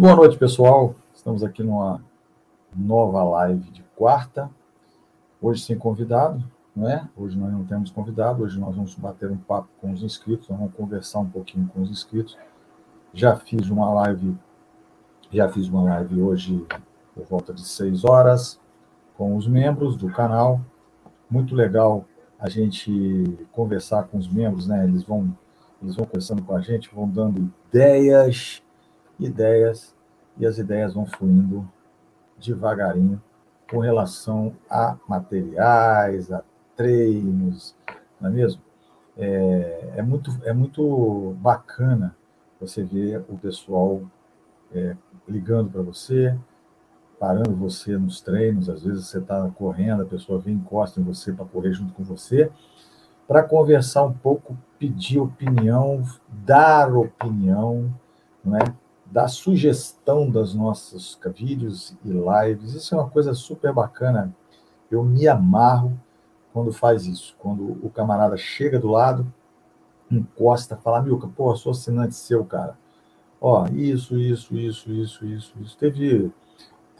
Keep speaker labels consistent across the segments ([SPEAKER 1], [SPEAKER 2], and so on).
[SPEAKER 1] Muito boa noite, pessoal. Estamos aqui numa nova live de quarta. Hoje sem convidado, não é? Hoje nós não temos convidado. Hoje nós vamos bater um papo com os inscritos, vamos conversar um pouquinho com os inscritos. Já fiz uma live, já fiz uma live hoje por volta de seis horas com os membros do canal. Muito legal a gente conversar com os membros, né? Eles vão, eles vão conversando com a gente, vão dando ideias, ideias, e as ideias vão fluindo devagarinho com relação a materiais, a treinos, não é mesmo? É, é muito, é muito bacana você ver o pessoal é, ligando para você, parando você nos treinos, às vezes você está correndo, a pessoa vem encosta em você para correr junto com você, para conversar um pouco, pedir opinião, dar opinião, não é? Dar sugestão das nossos vídeos e lives. Isso é uma coisa super bacana. Eu me amarro quando faz isso. Quando o camarada chega do lado, encosta, fala, Milka, pô, sou assinante seu, cara. Ó, isso, isso, isso, isso, isso, isso. Teve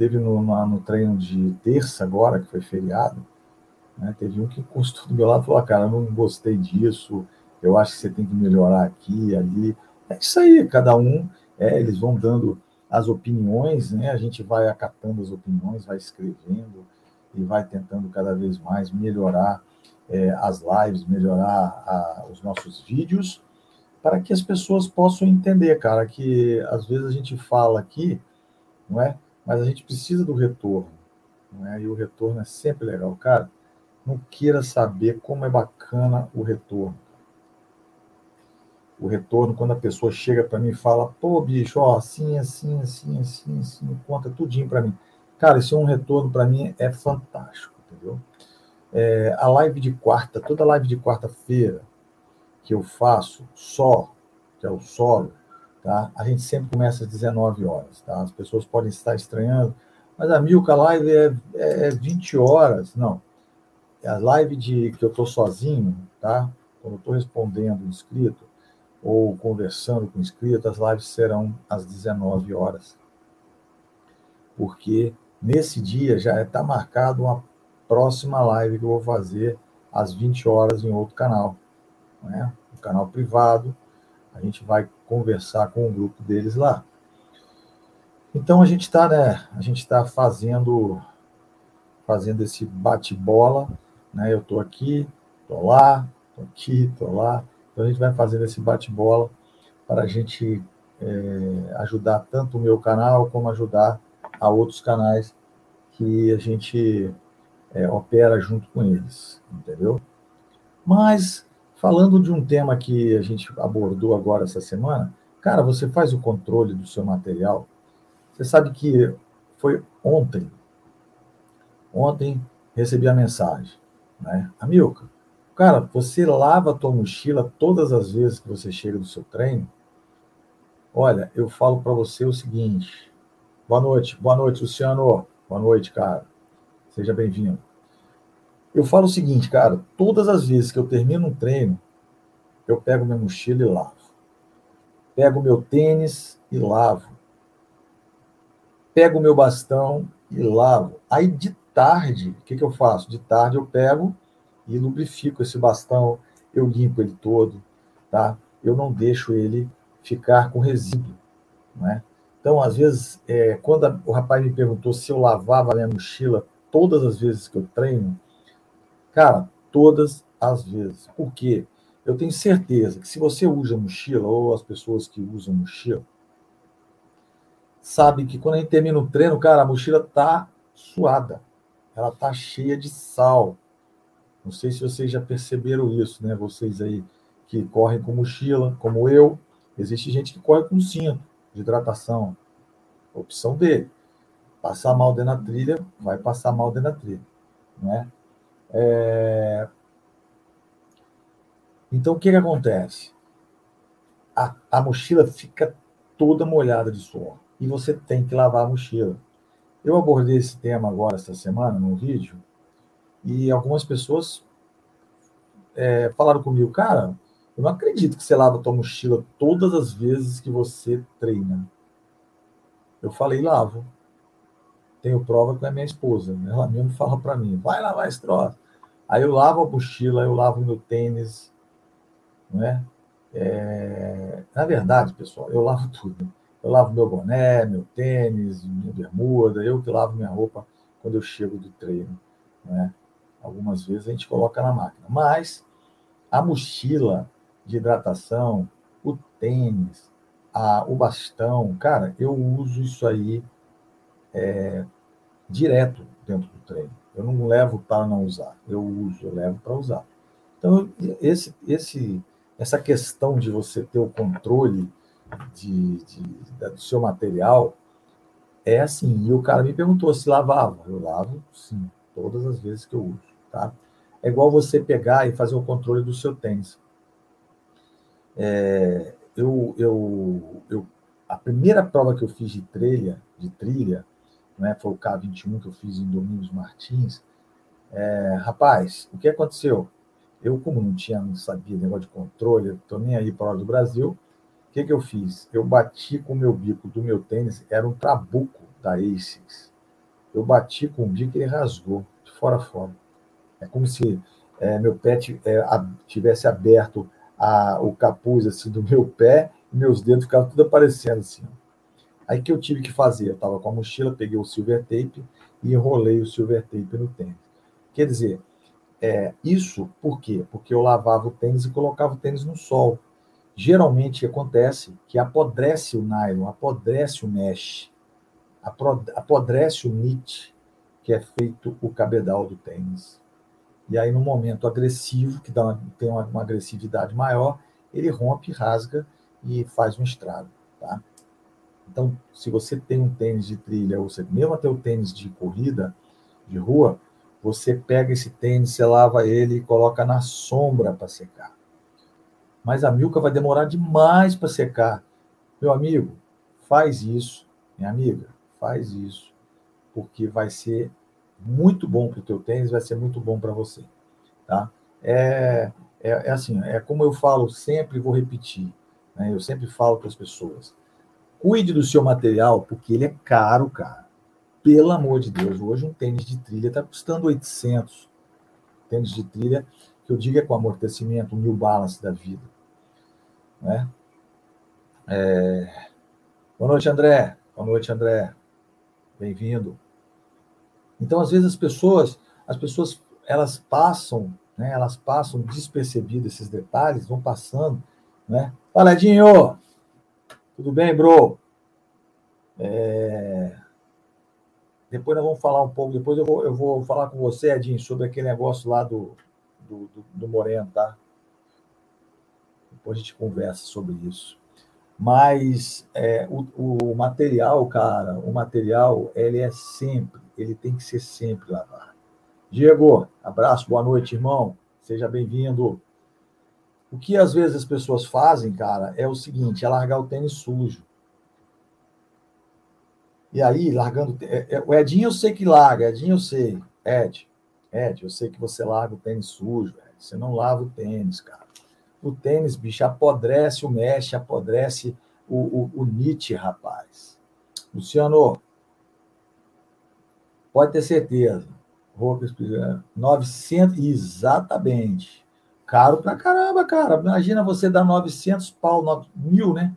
[SPEAKER 1] Teve no, no, no, treino de terça agora, que foi feriado, né, teve um que encostou do meu lado e falou, cara, eu não gostei disso, eu acho que você tem que melhorar aqui, ali. É isso aí, cada um, é, eles vão dando as opiniões, né, a gente vai acatando as opiniões, vai escrevendo e vai tentando cada vez mais melhorar é, as lives, melhorar a, os nossos vídeos, para que as pessoas possam entender, cara, que às vezes a gente fala aqui, não é? mas a gente precisa do retorno. Né? E o retorno é sempre legal. Cara, não queira saber como é bacana o retorno. O retorno, quando a pessoa chega para mim e fala, pô, bicho, ó, assim, assim, assim, assim, assim, conta tudinho para mim. Cara, isso é um retorno para mim é fantástico, entendeu? É, a live de quarta, toda live de quarta-feira que eu faço só, que é o solo, Tá? A gente sempre começa às 19 horas. Tá? As pessoas podem estar estranhando, mas a Milka Live é, é, é 20 horas. Não. É a live de que eu estou sozinho, tá? quando eu estou respondendo inscrito ou conversando com o inscrito, as lives serão às 19 horas. Porque nesse dia já está marcado uma próxima live que eu vou fazer às 20 horas em outro canal. Né? Um canal privado. A gente vai conversar com o grupo deles lá. Então a gente está, né? A gente está fazendo fazendo esse bate-bola, né? Eu estou aqui, estou lá, estou aqui, estou lá. Então a gente vai fazendo esse bate-bola para a gente é, ajudar tanto o meu canal como ajudar a outros canais que a gente é, opera junto com eles, entendeu? Mas Falando de um tema que a gente abordou agora essa semana, cara, você faz o controle do seu material. Você sabe que foi ontem. Ontem recebi a mensagem, né? Amilca, cara, você lava a tua mochila todas as vezes que você chega do seu treino? Olha, eu falo para você o seguinte. Boa noite, boa noite, Luciano. Boa noite, cara. Seja bem-vindo. Eu falo o seguinte, cara, todas as vezes que eu termino um treino, eu pego minha mochila e lavo. Pego meu tênis e lavo. Pego meu bastão e lavo. Aí de tarde, o que, que eu faço? De tarde eu pego e lubrifico esse bastão, eu limpo ele todo, tá? Eu não deixo ele ficar com resíduo, né? Então, às vezes, é, quando a, o rapaz me perguntou se eu lavava a minha mochila todas as vezes que eu treino, Cara, todas as vezes. Por quê? Eu tenho certeza que se você usa mochila, ou as pessoas que usam mochila, sabem que quando a gente termina o treino, cara, a mochila tá suada. Ela tá cheia de sal. Não sei se vocês já perceberam isso, né? Vocês aí que correm com mochila, como eu. Existe gente que corre com cinto de hidratação. Opção dele. Passar mal dentro da trilha, vai passar mal dentro da trilha. Né? É... Então, o que, que acontece? A, a mochila fica toda molhada de suor e você tem que lavar a mochila. Eu abordei esse tema agora, esta semana, num vídeo, e algumas pessoas é, falaram comigo, cara, eu não acredito que você lava tua mochila todas as vezes que você treina. Eu falei, lavo. Tenho prova com a minha esposa. Ela mesmo fala para mim, vai lavar esse troço. Aí eu lavo a mochila, eu lavo meu tênis, não é? é? Na verdade, pessoal, eu lavo tudo. Eu lavo meu boné, meu tênis, minha bermuda, eu que lavo minha roupa quando eu chego do treino. Né? Algumas vezes a gente coloca na máquina. Mas a mochila de hidratação, o tênis, a, o bastão, cara, eu uso isso aí é, direto dentro do treino. Eu não levo para não usar, eu uso, eu levo para usar. Então, esse, esse, essa questão de você ter o controle de, de, do seu material é assim. E o cara me perguntou se lavava. Eu lavo, sim, todas as vezes que eu uso. Tá? É igual você pegar e fazer o controle do seu tênis. É, eu, eu, eu, a primeira prova que eu fiz de trilha, de trilha, né, foi o K21 que eu fiz em Domingos Martins. É, rapaz, o que aconteceu? Eu, como não tinha, não sabia negócio de controle, estou nem aí para do Brasil, o que, que eu fiz? Eu bati com o meu bico do meu tênis, era um trabuco da ASICS. Eu bati com o bico e ele rasgou, de fora a fora. É como se é, meu pé é, tivesse aberto a, o capuz assim do meu pé e meus dedos ficavam tudo aparecendo assim. Aí que eu tive que fazer? Eu estava com a mochila, peguei o silver tape e enrolei o silver tape no tênis. Quer dizer, é, isso por quê? Porque eu lavava o tênis e colocava o tênis no sol geralmente acontece que apodrece o nylon, apodrece o mesh, apodrece o knit, que é feito o cabedal do tênis. E aí, no momento agressivo, que dá uma, tem uma, uma, agressividade maior, ele rompe, rasga e faz um estrago. Tá? Então, se você tem um tênis de trilha, ou você, mesmo até o tênis de corrida, de rua, você pega esse tênis, você lava ele e coloca na sombra para secar mas a milka vai demorar demais para secar. Meu amigo, faz isso, minha amiga, faz isso, porque vai ser muito bom para o teu tênis, vai ser muito bom para você, tá? É, é, é, assim, é como eu falo sempre, vou repetir, né? Eu sempre falo para as pessoas, cuide do seu material, porque ele é caro, cara. Pelo amor de Deus, hoje um tênis de trilha está custando 800. Tênis de trilha que eu digo é com amortecimento, New Balance da vida. Né? É... Boa noite, André. Boa noite, André. Bem-vindo. Então, às vezes as pessoas, as pessoas, elas passam, né? Elas passam despercebidas esses detalhes, vão passando, né? Fala, Edinho! Tudo bem, bro? É... Depois nós vamos falar um pouco, depois eu vou, eu vou falar com você, Edinho, sobre aquele negócio lá do, do, do, do Moreno, tá? Depois a gente conversa sobre isso. Mas é, o, o, material, cara, o material, ele é sempre, ele tem que ser sempre lavado. Diego, abraço, boa noite, irmão. Seja bem-vindo. O que às vezes as pessoas fazem, cara, é o seguinte: é largar o tênis sujo. E aí, largando. É, é, o Edinho eu sei que larga, Edinho eu sei. Ed, Ed, eu sei que você larga o tênis sujo, Ed. Você não lava o tênis, cara. O tênis, bicho, apodrece o mesh, apodrece o, o, o Nietzsche, rapaz. Luciano, pode ter certeza. Roupas 900, exatamente. Caro pra caramba, cara. Imagina você dar 900 pau, mil, né?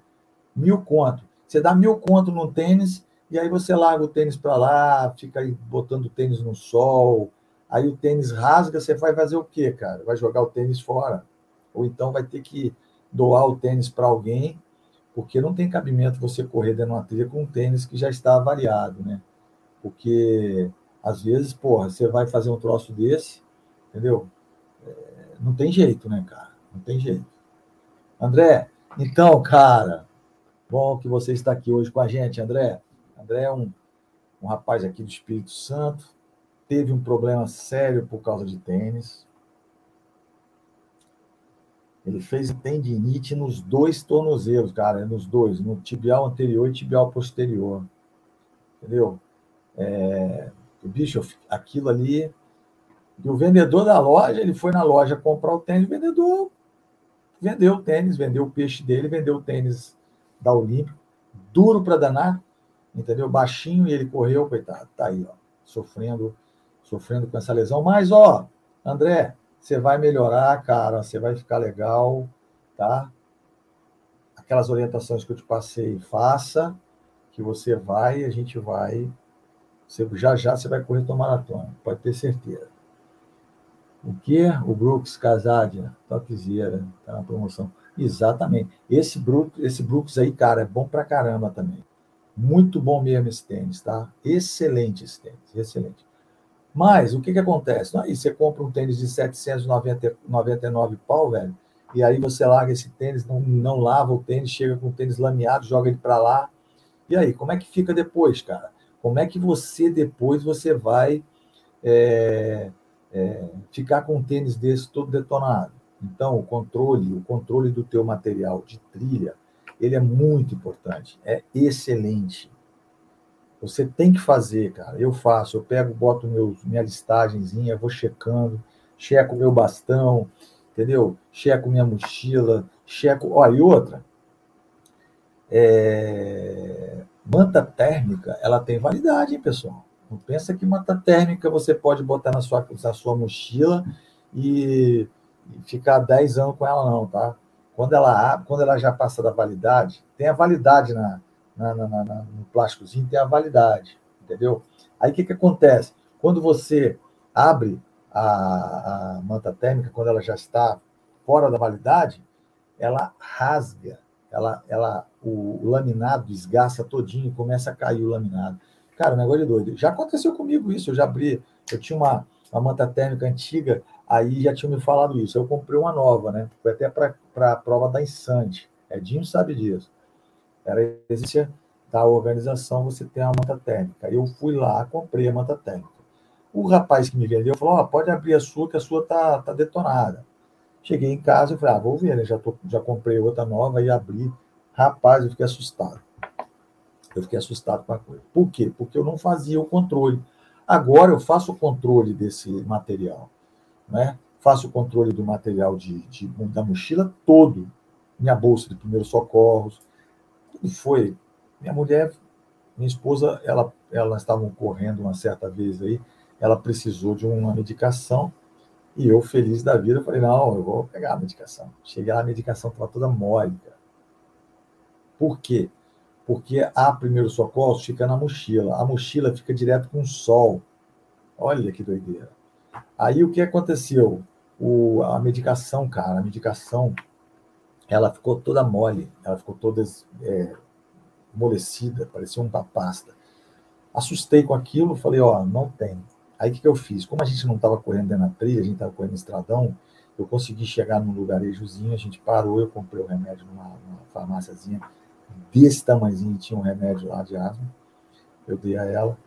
[SPEAKER 1] Mil conto. Você dá mil conto no tênis e aí você larga o tênis para lá, fica aí botando o tênis no sol. Aí o tênis rasga, você vai fazer o quê, cara? Vai jogar o tênis fora ou então vai ter que doar o tênis para alguém, porque não tem cabimento você correr dentro de uma trilha com um tênis que já está avariado, né? Porque às vezes, porra, você vai fazer um troço desse, entendeu? É, não tem jeito, né, cara? Não tem jeito. André, então, cara, bom que você está aqui hoje com a gente, André. André é um, um rapaz aqui do Espírito Santo, teve um problema sério por causa de tênis, ele fez tendinite nos dois tornozelos, cara, nos dois, no tibial anterior e tibial posterior. Entendeu? É, o bicho, aquilo ali. E o vendedor da loja, ele foi na loja comprar o tênis, o vendedor vendeu o tênis, vendeu o peixe dele, vendeu o tênis da Olímpico, duro para danar. entendeu? Baixinho e ele correu, coitado, tá aí, ó, sofrendo, sofrendo com essa lesão. Mas, ó, André, você vai melhorar, cara, você vai ficar legal, tá? Aquelas orientações que eu te passei, faça, que você vai, a gente vai, você, já já você vai correr tua maratona, pode ter certeza. O que? O Brooks Casadia, topzera, tá na promoção. Exatamente. Esse Brooks, esse Brooks aí, cara, é bom pra caramba também. Muito bom mesmo esse tênis, tá? Excelente esse tênis, excelente. Mas o que que acontece? Aí você compra um tênis de 799 pau, velho, e aí você larga esse tênis, não, não lava o tênis, chega com o tênis lameado, joga ele para lá. E aí, como é que fica depois, cara? Como é que você depois você vai é, é, ficar com um tênis desse todo detonado? Então, o controle, o controle do teu material de trilha, ele é muito importante, é excelente. Você tem que fazer, cara. Eu faço, eu pego, boto meus, minha listagenzinha, vou checando, checo meu bastão, entendeu? Checo minha mochila, checo. Ó, e outra, é... manta térmica, ela tem validade, hein, pessoal? Não pensa que manta térmica você pode botar na sua, na sua mochila e, e ficar 10 anos com ela, não, tá? Quando ela, quando ela já passa da validade, tem a validade na, na, na, na, no plásticozinho, tem a validade, entendeu? Aí o que, que acontece? Quando você abre a, a manta térmica, quando ela já está fora da validade, ela rasga, ela, ela, o, o laminado esgaça todinho começa a cair o laminado. Cara, negócio de doido. Já aconteceu comigo isso, eu já abri, eu tinha uma, uma manta térmica antiga, aí já tinham me falado isso. Eu comprei uma nova, né? Foi até para a prova da Insante. Edinho sabe disso. Era exigência da organização você ter uma manta térmica. Eu fui lá, comprei a manta térmica. O rapaz que me vendeu falou: oh, pode abrir a sua, que a sua tá, tá detonada. Cheguei em casa e falei: ah, vou ver, né? Já, tô, já comprei outra nova e abri. Rapaz, eu fiquei assustado. Eu fiquei assustado com a coisa. Por quê? Porque eu não fazia o controle. Agora eu faço o controle desse material. Né? Faço o controle do material de, de da mochila todo. Minha bolsa de primeiros socorros, tudo foi. Minha mulher, minha esposa, ela, elas estavam correndo uma certa vez aí, ela precisou de uma medicação e eu, feliz da vida, falei: não, eu vou pegar a medicação. Cheguei lá, a medicação estava toda mole. Cara. Por quê? Porque a primeiro socorro fica na mochila. A mochila fica direto com o sol. Olha que doideira. Aí o que aconteceu? O, a medicação, cara, a medicação ela ficou toda mole, ela ficou toda é, amolecida, parecia uma pasta. Assustei com aquilo, falei, ó, não tem. Aí o que, que eu fiz? Como a gente não estava correndo dentro da trilha, a gente estava correndo no estradão, eu consegui chegar num lugarejozinho, a gente parou, eu comprei o remédio numa, numa farmáciazinha desse tamanhozinho, tinha um remédio lá de asma, eu dei a ela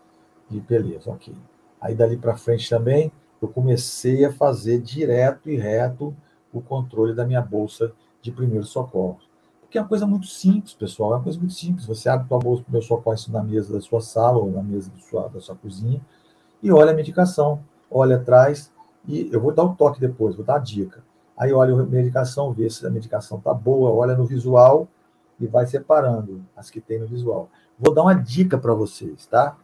[SPEAKER 1] e beleza, ok. Aí dali para frente também, eu comecei a fazer direto e reto o controle da minha bolsa de primeiros socorros. Porque é uma coisa muito simples, pessoal, é uma coisa muito simples. Você abre sua bolsa de primeiros na mesa da sua sala ou na mesa da sua, da sua cozinha e olha a medicação, olha atrás e eu vou dar o um toque depois, vou dar a dica. Aí olha a medicação, vê se a medicação tá boa, olha no visual e vai separando as que tem no visual. Vou dar uma dica para vocês, tá?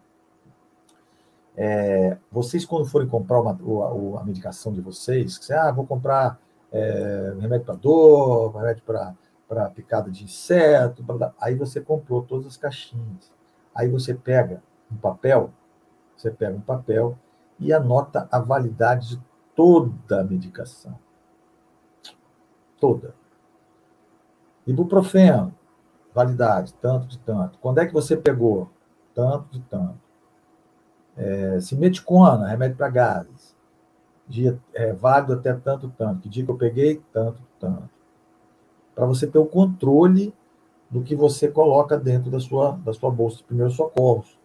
[SPEAKER 1] É, vocês, quando forem comprar uma, a, a medicação de vocês, que você, ah, vou comprar é, remédio para dor, remédio para picada de inseto, pra, aí você comprou todas as caixinhas. Aí você pega um papel, você pega um papel e anota a validade de toda a medicação. Toda. Ibuprofeno, validade, tanto de tanto. Quando é que você pegou? Tanto de tanto. É, simeticona, remédio para gases dia é, válido até tanto, tanto. Que dia que eu peguei? Tanto, tanto. Para você ter o controle do que você coloca dentro da sua, da sua bolsa de primeiros socorros.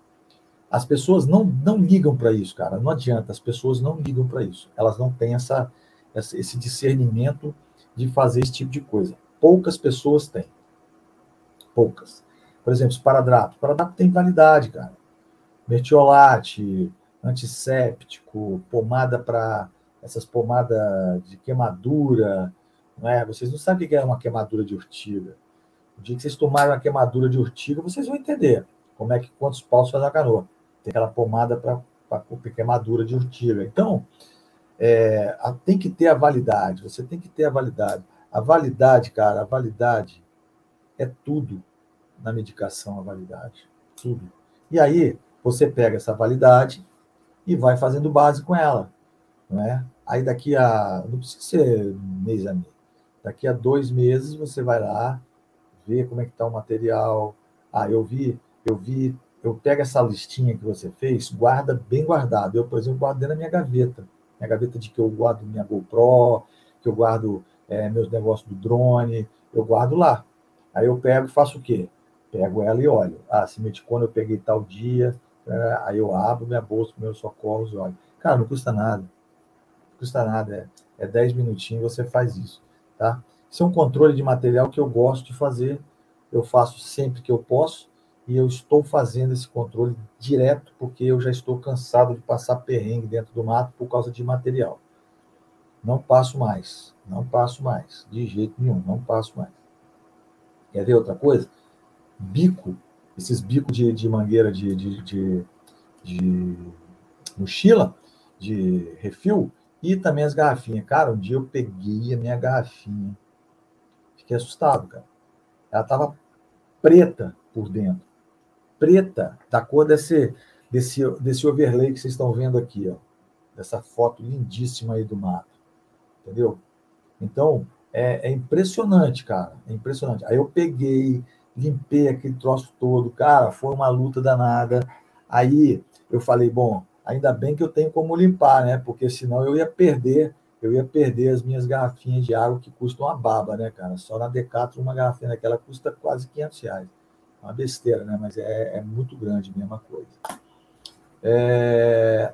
[SPEAKER 1] As pessoas não, não ligam para isso, cara. Não adianta, as pessoas não ligam para isso. Elas não têm essa, esse discernimento de fazer esse tipo de coisa. Poucas pessoas têm. Poucas. Por exemplo, esparadrapo. Esparadrapo tem validade, cara. Mertiolate, antisséptico, pomada para essas pomadas de queimadura, não é? Vocês não sabem o que é uma queimadura de urtiga. O dia que vocês tomarem uma queimadura de urtiga, vocês vão entender. Como é que quantos paus faz a canoa? Tem aquela pomada para queimadura de urtiga. Então, é, tem que ter a validade, você tem que ter a validade. A validade, cara, a validade é tudo na medicação, a validade. Tudo. E aí, você pega essa validade e vai fazendo base com ela. Não é? Aí daqui a. Não precisa ser mês a mês. Daqui a dois meses você vai lá, ver como é que está o material. Ah, eu vi, eu vi, eu pego essa listinha que você fez, guarda bem guardado. Eu, por exemplo, guardo dentro da minha gaveta. Minha gaveta de que eu guardo minha GoPro, que eu guardo é, meus negócios do drone, eu guardo lá. Aí eu pego e faço o quê? Pego ela e olho. Ah, se quando eu peguei tal dia, é, aí eu abro minha bolsa, meus socorros olho. Cara, não custa nada. Não custa nada. É, é 10 minutinhos você faz isso. Tá? Isso é um controle de material que eu gosto de fazer. Eu faço sempre que eu posso e eu estou fazendo esse controle direto porque eu já estou cansado de passar perrengue dentro do mato por causa de material. Não passo mais, não passo mais, de jeito nenhum, não passo mais. Quer ver outra coisa? Bico, esses bicos de, de mangueira de, de, de, de mochila, de refil, e também as garrafinhas. Cara, um dia eu peguei a minha garrafinha, fiquei assustado, cara. Ela estava preta por dentro preta, da cor desse, desse, desse overlay que vocês estão vendo aqui, ó. Dessa foto lindíssima aí do mato. Entendeu? Então, é, é impressionante, cara. É impressionante. Aí eu peguei, limpei aquele troço todo. Cara, foi uma luta danada. Aí eu falei, bom, ainda bem que eu tenho como limpar, né? Porque senão eu ia perder, eu ia perder as minhas garrafinhas de água que custam uma baba, né, cara? Só na Decathlon uma garrafinha daquela custa quase 500 reais uma besteira, né? mas é, é muito grande, mesma coisa. É...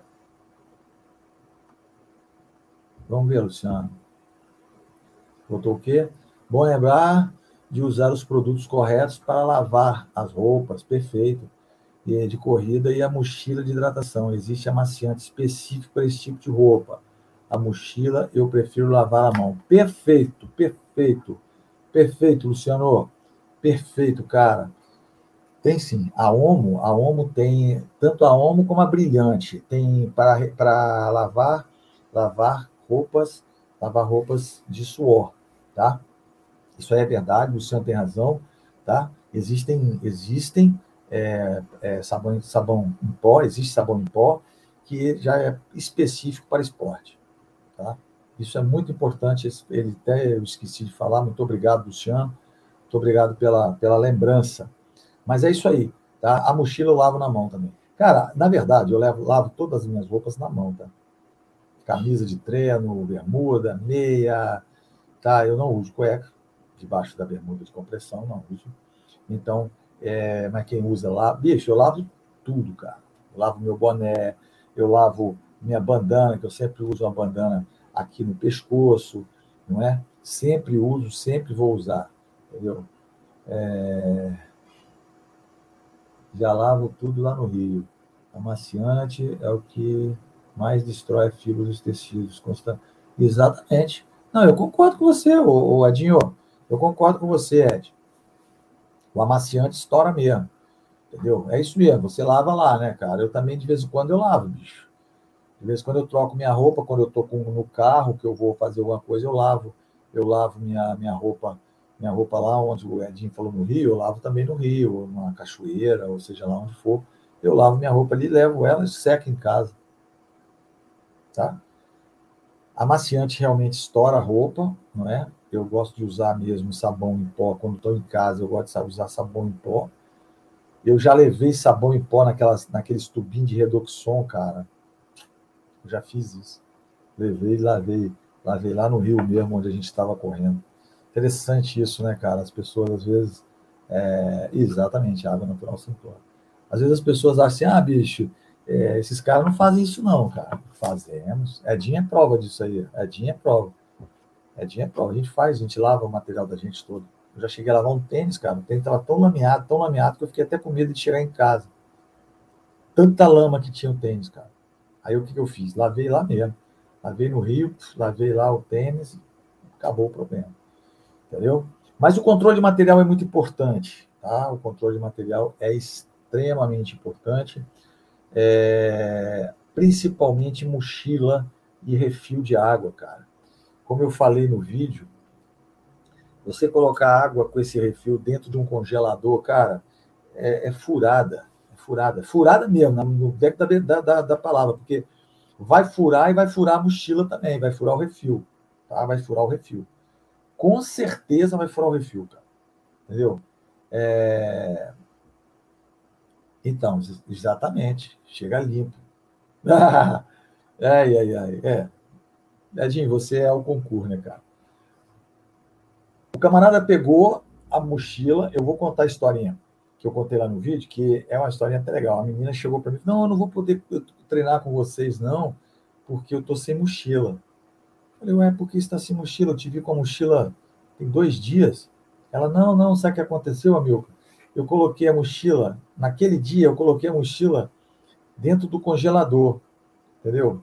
[SPEAKER 1] Vamos ver, Luciano. Botou o quê? Bom lembrar de usar os produtos corretos para lavar as roupas, perfeito, de corrida e a mochila de hidratação. Existe amaciante específico para esse tipo de roupa. A mochila eu prefiro lavar a mão. Perfeito, perfeito, perfeito, Luciano. Perfeito, cara. Tem sim. A Omo, a Omo tem tanto a Omo como a Brilhante. Tem para, para lavar lavar roupas, lavar roupas de suor, tá? Isso aí é verdade, Luciano tem razão, tá? Existem existem é, é, sabão sabão em pó, existe sabão em pó que já é específico para esporte, tá? Isso é muito importante. Ele até eu esqueci de falar. Muito obrigado, Luciano. Muito obrigado pela, pela lembrança. Mas é isso aí, tá? A mochila eu lavo na mão também. Cara, na verdade, eu levo, lavo todas as minhas roupas na mão, tá? Camisa de treino, bermuda, meia, tá? Eu não uso cueca debaixo da bermuda de compressão, não uso. Então, é, mas quem usa lá, bicho, eu lavo tudo, cara. Eu lavo meu boné, eu lavo minha bandana, que eu sempre uso uma bandana aqui no pescoço, não é? Sempre uso, sempre vou usar, entendeu? É já lavo tudo lá no rio. Amaciante é o que mais destrói fibras dos tecidos. Constant... Exatamente. Não, eu concordo com você, ô, Edinho. Eu concordo com você, Ed. O amaciante estoura mesmo. Entendeu? É isso mesmo. Você lava lá, né, cara? Eu também, de vez em quando, eu lavo, bicho. De vez em quando eu troco minha roupa, quando eu tô com, no carro, que eu vou fazer alguma coisa, eu lavo. Eu lavo minha, minha roupa minha roupa lá onde o Edinho falou no Rio, eu lavo também no Rio, ou numa cachoeira, ou seja lá onde for. Eu lavo minha roupa ali, levo ela e seco em casa. Tá? Amaciante realmente estoura a roupa, não é? Eu gosto de usar mesmo sabão em pó. Quando estou em casa, eu gosto de usar sabão em pó. Eu já levei sabão em pó naquelas, naqueles tubinhos de redoxon, cara. Eu já fiz isso. Levei lavei. Lavei lá no Rio mesmo, onde a gente estava correndo. Interessante isso, né, cara? As pessoas, às vezes. É, exatamente, água natural cloro. Às vezes as pessoas acham assim, ah, bicho, é, esses caras não fazem isso, não, cara. Fazemos. Edinho é prova disso aí. Edinho é prova. É prova. A gente faz, a gente lava o material da gente todo. Eu já cheguei a lavar um tênis, cara. O tênis estava tão lameado, tão lameado, que eu fiquei até com medo de chegar em casa. Tanta lama que tinha o tênis, cara. Aí o que, que eu fiz? Lavei lá mesmo. Lavei no rio, lavei lá o tênis, acabou o problema entendeu? Mas o controle de material é muito importante, tá? O controle de material é extremamente importante, é, principalmente mochila e refil de água, cara. Como eu falei no vídeo, você colocar água com esse refil dentro de um congelador, cara, é, é furada, é furada, é furada mesmo, no deck da, da, da palavra, porque vai furar e vai furar a mochila também, vai furar o refil, tá? Vai furar o refil. Com certeza vai furar o refil, cara. Entendeu? É... Então, exatamente. Chega limpo. ai, ai, ai. É. Edinho, você é o concurso, né, cara? O camarada pegou a mochila. Eu vou contar a historinha que eu contei lá no vídeo, que é uma historinha até legal. A menina chegou para mim: Não, eu não vou poder treinar com vocês, não, porque eu tô sem mochila. Eu falei: Ué, por que está sem mochila? Eu te vi com a mochila tem dois dias. Ela: Não, não, sabe o que aconteceu, amigo? Eu coloquei a mochila, naquele dia, eu coloquei a mochila dentro do congelador, entendeu?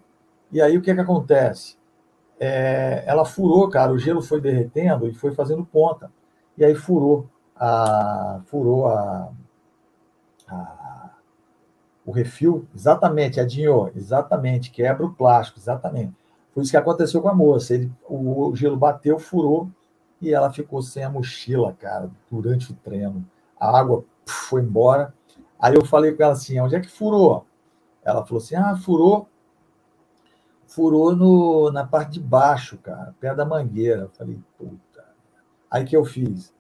[SPEAKER 1] E aí o que, é que acontece? É, ela furou, cara, o gelo foi derretendo e foi fazendo ponta. E aí furou a, furou a, a o refil, exatamente, Adinho, exatamente, quebra o plástico, exatamente. Foi isso que aconteceu com a moça. Ele, o, o gelo bateu, furou e ela ficou sem a mochila, cara, durante o treino. A água foi embora. Aí eu falei com ela assim: onde é que furou? Ela falou assim: ah, furou. Furou no, na parte de baixo, cara, perto da mangueira. Eu falei, puta. Aí que eu fiz?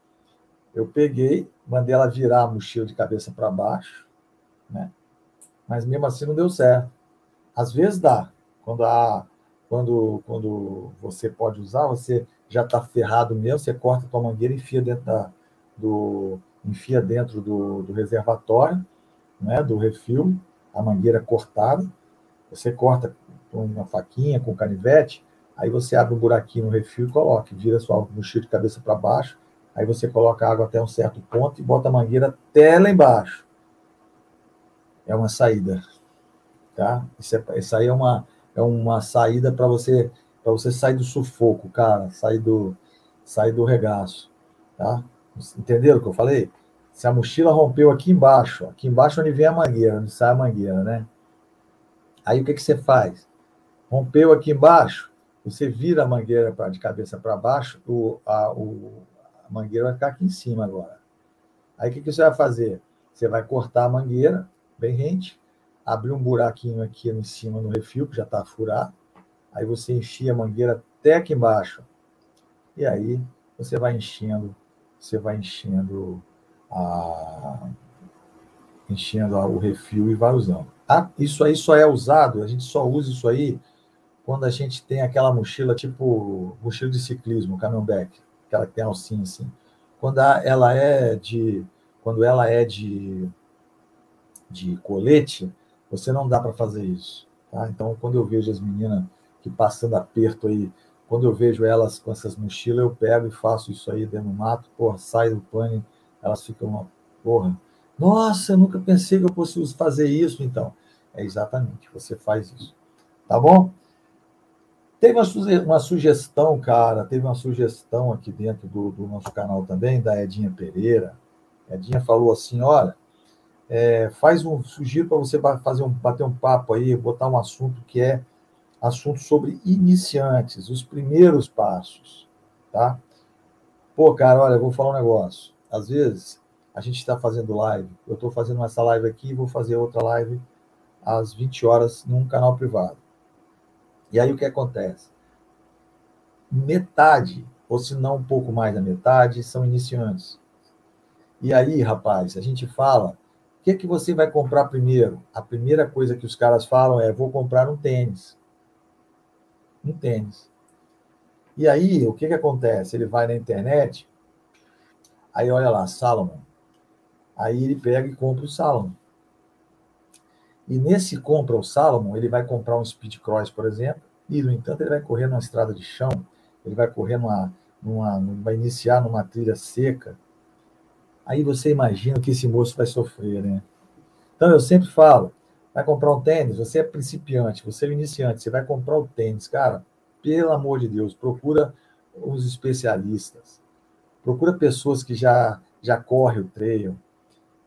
[SPEAKER 1] Eu peguei, mandei ela virar a mochila de cabeça para baixo, né? Mas mesmo assim não deu certo. Às vezes dá. Quando a, quando, quando você pode usar, você já está ferrado mesmo, você corta a tua mangueira e enfia dentro da, do, enfia dentro do, do reservatório, né, do refil, a mangueira cortada. Você corta uma faquinha, com canivete, aí você abre um buraquinho no refil e coloca, vira sua mochila de cabeça para baixo, Aí você coloca a água até um certo ponto e bota a mangueira até lá embaixo. É uma saída. Tá? Isso, é, isso aí é uma, é uma saída para você para você sair do sufoco, cara, sair do, sair do regaço. Tá? Entenderam o que eu falei? Se a mochila rompeu aqui embaixo, aqui embaixo onde vem a mangueira, onde sai a mangueira, né? Aí o que, que você faz? Rompeu aqui embaixo, você vira a mangueira pra, de cabeça para baixo, o, a, o, a mangueira vai ficar aqui em cima agora. Aí o que, que você vai fazer? Você vai cortar a mangueira bem rente, abrir um buraquinho aqui em cima no refil, que já está furado. Aí você enfia a mangueira até aqui embaixo. E aí você vai enchendo, você vai enchendo a enchendo o refil e vai usando. Ah, isso aí só é usado, a gente só usa isso aí quando a gente tem aquela mochila tipo mochila de ciclismo, camelback aquela que tem alcinha assim. Quando ela é de quando ela é de de colete, você não dá para fazer isso, tá? Então, quando eu vejo as meninas que passando aperto aí, quando eu vejo elas com essas mochilas, eu pego e faço isso aí dentro do mato, porra, sai do pânico, elas ficam uma porra. Nossa, eu nunca pensei que eu fosse fazer isso, então. É exatamente, você faz isso. Tá bom? Teve uma, sugestão, cara, teve uma sugestão aqui dentro do, do nosso canal também, da Edinha Pereira. Edinha falou assim: olha, é, faz um. Sugiro para você fazer um, bater um papo aí, botar um assunto que é assunto sobre iniciantes, os primeiros passos, tá? Pô, cara, olha, eu vou falar um negócio. Às vezes, a gente está fazendo live, eu estou fazendo essa live aqui vou fazer outra live às 20 horas num canal privado. E aí o que acontece? Metade, ou se não um pouco mais da metade, são iniciantes. E aí, rapaz, a gente fala, o que é que você vai comprar primeiro? A primeira coisa que os caras falam é, vou comprar um tênis. Um tênis. E aí, o que que acontece? Ele vai na internet, aí olha lá, Salomon. Aí ele pega e compra o Salomon. E nesse compra o Salomon, ele vai comprar um Speed Cross, por exemplo, e, no entanto, ele vai correr numa estrada de chão, ele vai correr numa, numa, vai iniciar numa trilha seca. Aí você imagina que esse moço vai sofrer, né? Então, eu sempre falo, vai comprar um tênis, você é principiante, você é iniciante, você vai comprar o tênis, cara, pelo amor de Deus, procura os especialistas, procura pessoas que já já correm o trail,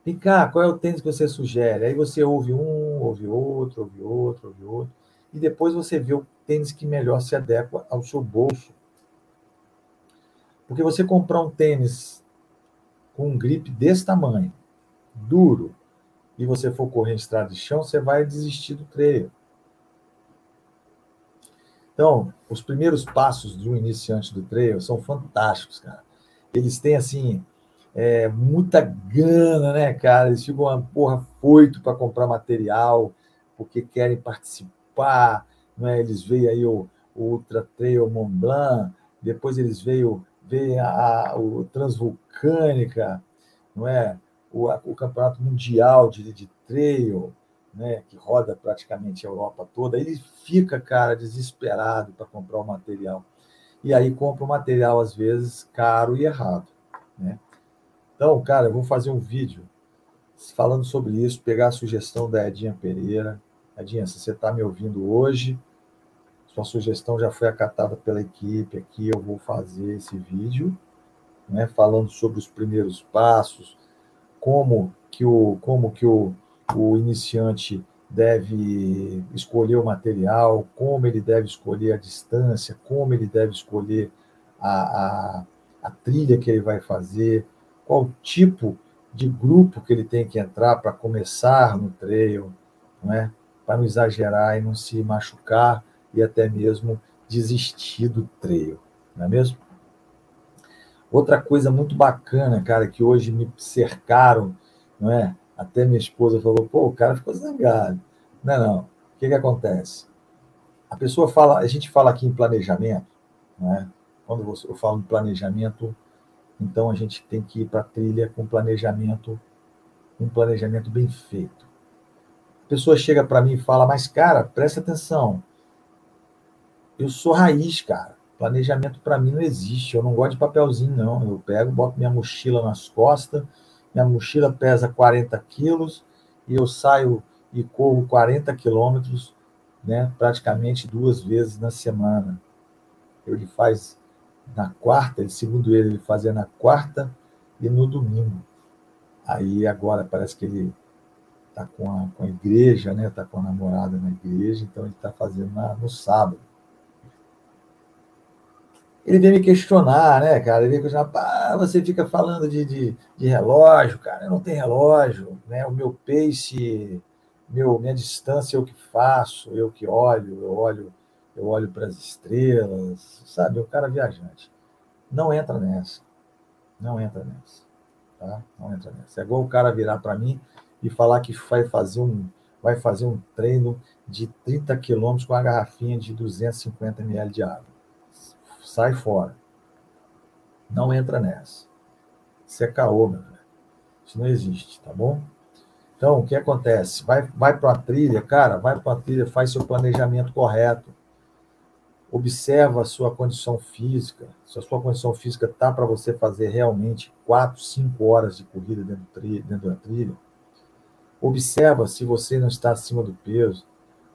[SPEAKER 1] Vem cá, qual é o tênis que você sugere? Aí você ouve um, ouve outro, ouve outro, ouve outro. E depois você vê o tênis que melhor se adequa ao seu bolso. Porque você comprar um tênis com um grip desse tamanho, duro, e você for correr estrada de chão, você vai desistir do treino. Então, os primeiros passos de um iniciante do trail são fantásticos, cara. Eles têm, assim, é, muita grana, né, cara? Eles ficam uma porra foito para comprar material, porque querem participar, não é? Eles veem aí o, o Ultra Trail Mont Blanc, depois eles veio, veio a, a, o Transvulcânica, não é? O, a, o Campeonato Mundial de, de Trail, né, que roda praticamente a Europa toda, ele fica, cara, desesperado para comprar o material. E aí compra o material, às vezes, caro e errado. Né? Então, cara, eu vou fazer um vídeo falando sobre isso, pegar a sugestão da Edinha Pereira. Edinha, se você está me ouvindo hoje, sua sugestão já foi acatada pela equipe aqui, eu vou fazer esse vídeo, né, falando sobre os primeiros passos, como que o, como que o, o iniciante deve escolher o material, como ele deve escolher a distância, como ele deve escolher a, a, a trilha que ele vai fazer, qual tipo de grupo que ele tem que entrar para começar no trail, não é? para não exagerar e não se machucar e até mesmo desistir do trail, não é mesmo? Outra coisa muito bacana, cara, que hoje me cercaram, não é? Até minha esposa falou, pô, o cara ficou zangado. Não, não. O que, que acontece? A pessoa fala, a gente fala aqui em planejamento, né? Quando eu falo em planejamento, então a gente tem que ir para a trilha com planejamento, um planejamento bem feito. A pessoa chega para mim e fala, mas cara, presta atenção. Eu sou raiz, cara. Planejamento para mim não existe. Eu não gosto de papelzinho, não. Eu pego, boto minha mochila nas costas minha mochila pesa 40 quilos e eu saio e corro 40 quilômetros, né, praticamente duas vezes na semana. Ele faz na quarta, segundo ele, ele fazia na quarta e no domingo. Aí agora parece que ele está com a, com a igreja, né? Está com a namorada na igreja, então ele está fazendo na, no sábado ele veio me questionar, né, cara? Ele veio questionar, pá, você fica falando de, de, de, relógio, cara, eu não tenho relógio, né? O meu pace, meu, minha distância eu que faço, eu que olho, eu olho, eu olho para as estrelas, sabe? O cara viajante. Não entra nessa. Não entra nessa. Tá? Não entra nessa. É igual o cara virar para mim e falar que vai fazer um vai fazer um treino de 30 quilômetros com uma garrafinha de 250 ml de água sai fora. Não entra nessa. Isso é caô, meu velho. Isso não existe, tá bom? Então, o que acontece? Vai, vai para a trilha, cara, vai para a trilha, faz seu planejamento correto. Observa a sua condição física. Se a sua condição física tá para você fazer realmente 4, 5 horas de corrida dentro, dentro da trilha, observa se você não está acima do peso.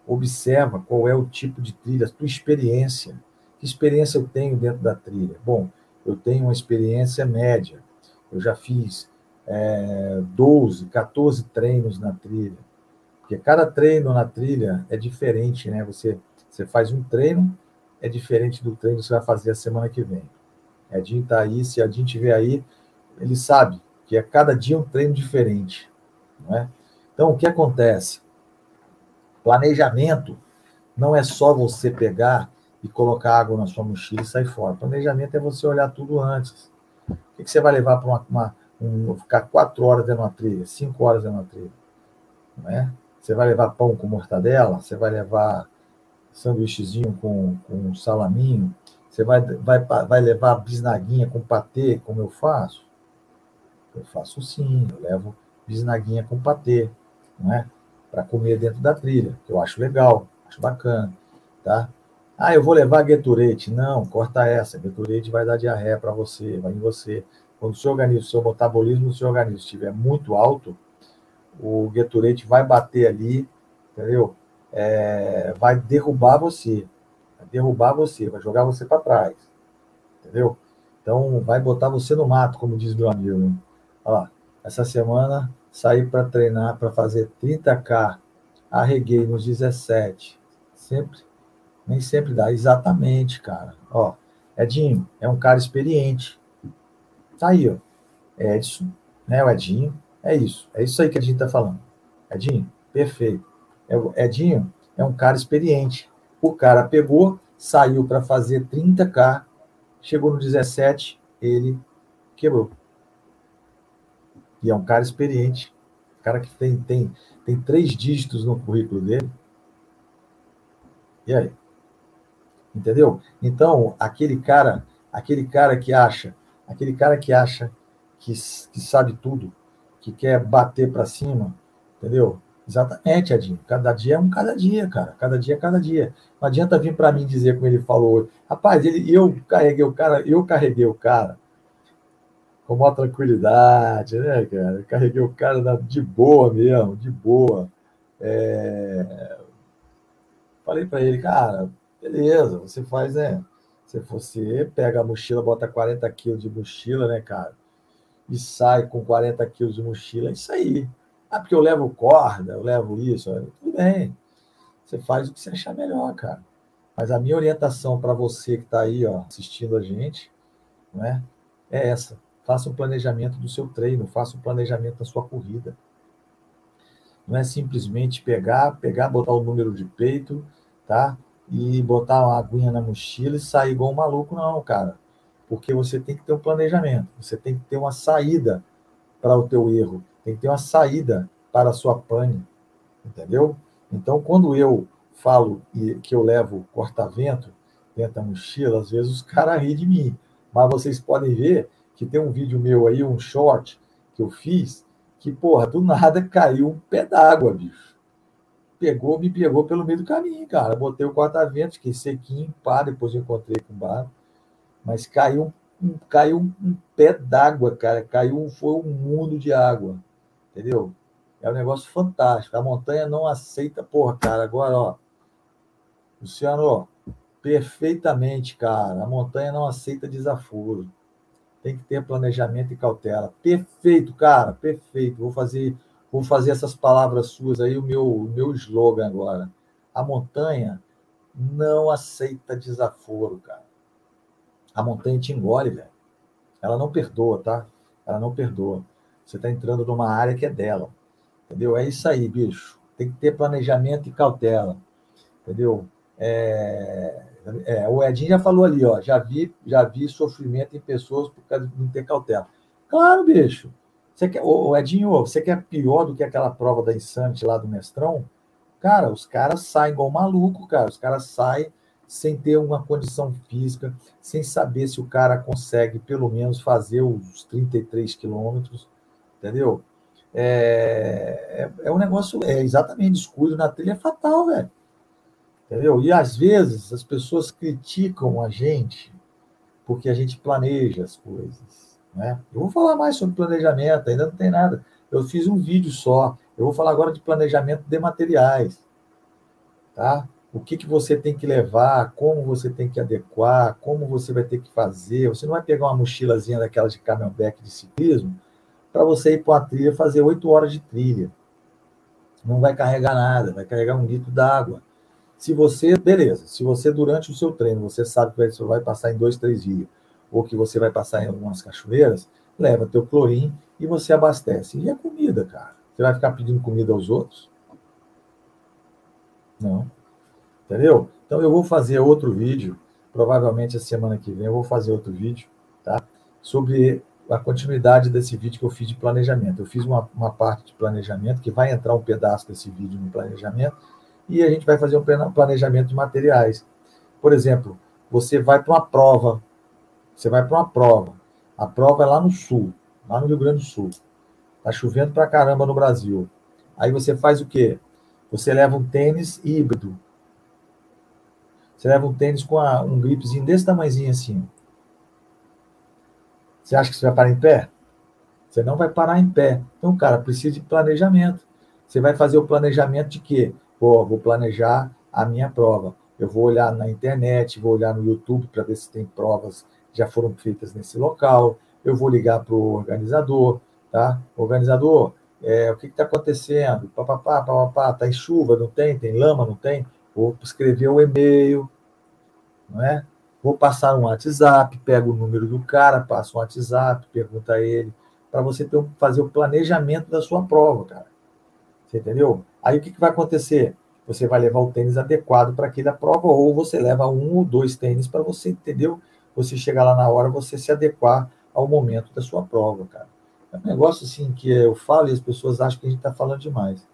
[SPEAKER 1] Observa qual é o tipo de trilha, a tua experiência. Que experiência eu tenho dentro da trilha? Bom, eu tenho uma experiência média. Eu já fiz é, 12, 14 treinos na trilha. Porque cada treino na trilha é diferente, né? Você, você faz um treino, é diferente do treino que você vai fazer a semana que vem. Edinho está aí, se a Edinho estiver aí, ele sabe que é cada dia um treino diferente. Não é? Então, o que acontece? Planejamento não é só você pegar e colocar água na sua mochila e sair fora. Planejamento é você olhar tudo antes. O que, que você vai levar para uma, uma um, ficar quatro horas dentro de uma trilha, cinco horas dentro de uma trilha? Não é? Você vai levar pão com mortadela? Você vai levar sanduíchezinho com, com salaminho? Você vai, vai, vai levar bisnaguinha com patê, como eu faço? Eu faço sim, eu levo bisnaguinha com patê, não é? Para comer dentro da trilha, que eu acho legal, acho bacana, tá? Ah, eu vou levar Gatorade. Não, corta essa. Gatorade vai dar diarreia para você, vai em você. Quando o seu organismo, o seu metabolismo do seu organismo estiver muito alto, o Gatorade vai bater ali, entendeu? É, vai derrubar você. Vai derrubar você, vai jogar você para trás. Entendeu? Então, vai botar você no mato, como diz meu amigo. Olha lá, essa semana, saí para treinar, para fazer 30K, arreguei nos 17. Sempre, nem sempre dá. Exatamente, cara. Ó, Edinho é um cara experiente. Tá aí, ó. Edson, né? O Edinho. É isso. É isso aí que a gente tá falando. Edinho, perfeito. É Edinho é um cara experiente. O cara pegou, saiu para fazer 30K, chegou no 17, ele quebrou. E é um cara experiente, cara que tem, tem, tem três dígitos no currículo dele. E aí? Entendeu? Então, aquele cara, aquele cara que acha, aquele cara que acha que, que sabe tudo, que quer bater para cima, entendeu? Exatamente, Adinho. Cada dia é um cada dia, cara. Cada dia é cada dia. Não adianta vir para mim dizer como ele falou. Rapaz, ele, eu carreguei o cara, eu carreguei o cara com maior tranquilidade, né, cara? Eu carreguei o cara de boa mesmo, de boa. É... Falei para ele, cara, beleza, você faz, né? Se você pega a mochila, bota 40 quilos de mochila, né, cara? E sai com 40 quilos de mochila, é isso aí. Ah, porque eu levo corda, eu levo isso, tudo bem. Você faz o que você achar melhor, cara. Mas a minha orientação para você que está aí, ó, assistindo a gente, né, é essa Faça um planejamento do seu treino, faça um planejamento da sua corrida. Não é simplesmente pegar, pegar, botar o número de peito, tá? E botar uma aguinha na mochila e sair igual um maluco, não, cara. Porque você tem que ter um planejamento, você tem que ter uma saída para o teu erro, tem que ter uma saída para a sua pane, entendeu? Então, quando eu falo que eu levo corta-vento dentro da mochila, às vezes os caras riem de mim. Mas vocês podem ver que tem um vídeo meu aí, um short que eu fiz, que, porra, do nada caiu um pé d'água, bicho. Pegou, me pegou pelo meio do caminho, cara. Botei o corta-vento, fiquei sequinho, pá, depois encontrei com o bar. Mas caiu um, caiu um pé d'água, cara. Caiu, foi um mundo de água. Entendeu? É um negócio fantástico. A montanha não aceita, porra, cara. Agora, ó. Luciano, ó, perfeitamente, cara. A montanha não aceita desaforo tem que ter planejamento e cautela. Perfeito, cara, perfeito. Vou fazer, vou fazer essas palavras suas aí o meu, o meu slogan agora. A montanha não aceita desaforo, cara. A montanha te engole, velho. Ela não perdoa, tá? Ela não perdoa. Você está entrando numa área que é dela. Entendeu? É isso aí, bicho. Tem que ter planejamento e cautela. Entendeu? É, é, o Edinho já falou ali, ó, já vi, já vi sofrimento em pessoas por causa de não ter cautela. Claro, bicho. Você quer, ô, Edinho, você quer pior do que aquela prova da Insante lá do mestrão? Cara, os caras saem igual maluco, cara. Os caras saem sem ter uma condição física, sem saber se o cara consegue pelo menos fazer os 33 quilômetros, entendeu? É, é, é um negócio, é exatamente, descuido na trilha é fatal, velho. Entendeu? E às vezes as pessoas criticam a gente porque a gente planeja as coisas. Né? Eu vou falar mais sobre planejamento, ainda não tem nada. Eu fiz um vídeo só. Eu vou falar agora de planejamento de materiais. Tá? O que, que você tem que levar, como você tem que adequar, como você vai ter que fazer. Você não vai pegar uma mochilazinha daquelas de camelback de ciclismo para você ir para uma trilha fazer oito horas de trilha. Não vai carregar nada, vai carregar um litro d'água. Se você, beleza, se você durante o seu treino, você sabe que você vai passar em dois, três dias, ou que você vai passar em algumas cachoeiras, leva teu clorim e você abastece. E a comida, cara? Você vai ficar pedindo comida aos outros? Não. Entendeu? Então eu vou fazer outro vídeo, provavelmente a semana que vem eu vou fazer outro vídeo, tá? Sobre a continuidade desse vídeo que eu fiz de planejamento. Eu fiz uma, uma parte de planejamento, que vai entrar um pedaço desse vídeo no planejamento, e a gente vai fazer um planejamento de materiais. Por exemplo, você vai para uma prova, você vai para uma prova, a prova é lá no sul, lá no Rio Grande do Sul. Está chovendo para caramba no Brasil. Aí você faz o quê? Você leva um tênis híbrido. Você leva um tênis com a, um gripezinho desse tamanhozinho assim. Você acha que você vai parar em pé? Você não vai parar em pé. Então, cara, precisa de planejamento. Você vai fazer o planejamento de quê? Pô, vou planejar a minha prova. Eu vou olhar na internet, vou olhar no YouTube para ver se tem provas que já foram feitas nesse local. Eu vou ligar para o organizador, tá? Organizador, É, o que está acontecendo? Papapá, papapá, está em chuva, não tem? Tem lama, não tem? Vou escrever um e-mail, não é? Vou passar um WhatsApp, pego o número do cara, passo um WhatsApp, pergunta a ele, para você ter, fazer o planejamento da sua prova, cara. Você entendeu? Aí o que, que vai acontecer? Você vai levar o tênis adequado para aquela prova, ou você leva um ou dois tênis para você, entendeu? Você chegar lá na hora, você se adequar ao momento da sua prova, cara. É um negócio assim que eu falo e as pessoas acham que a gente está falando demais.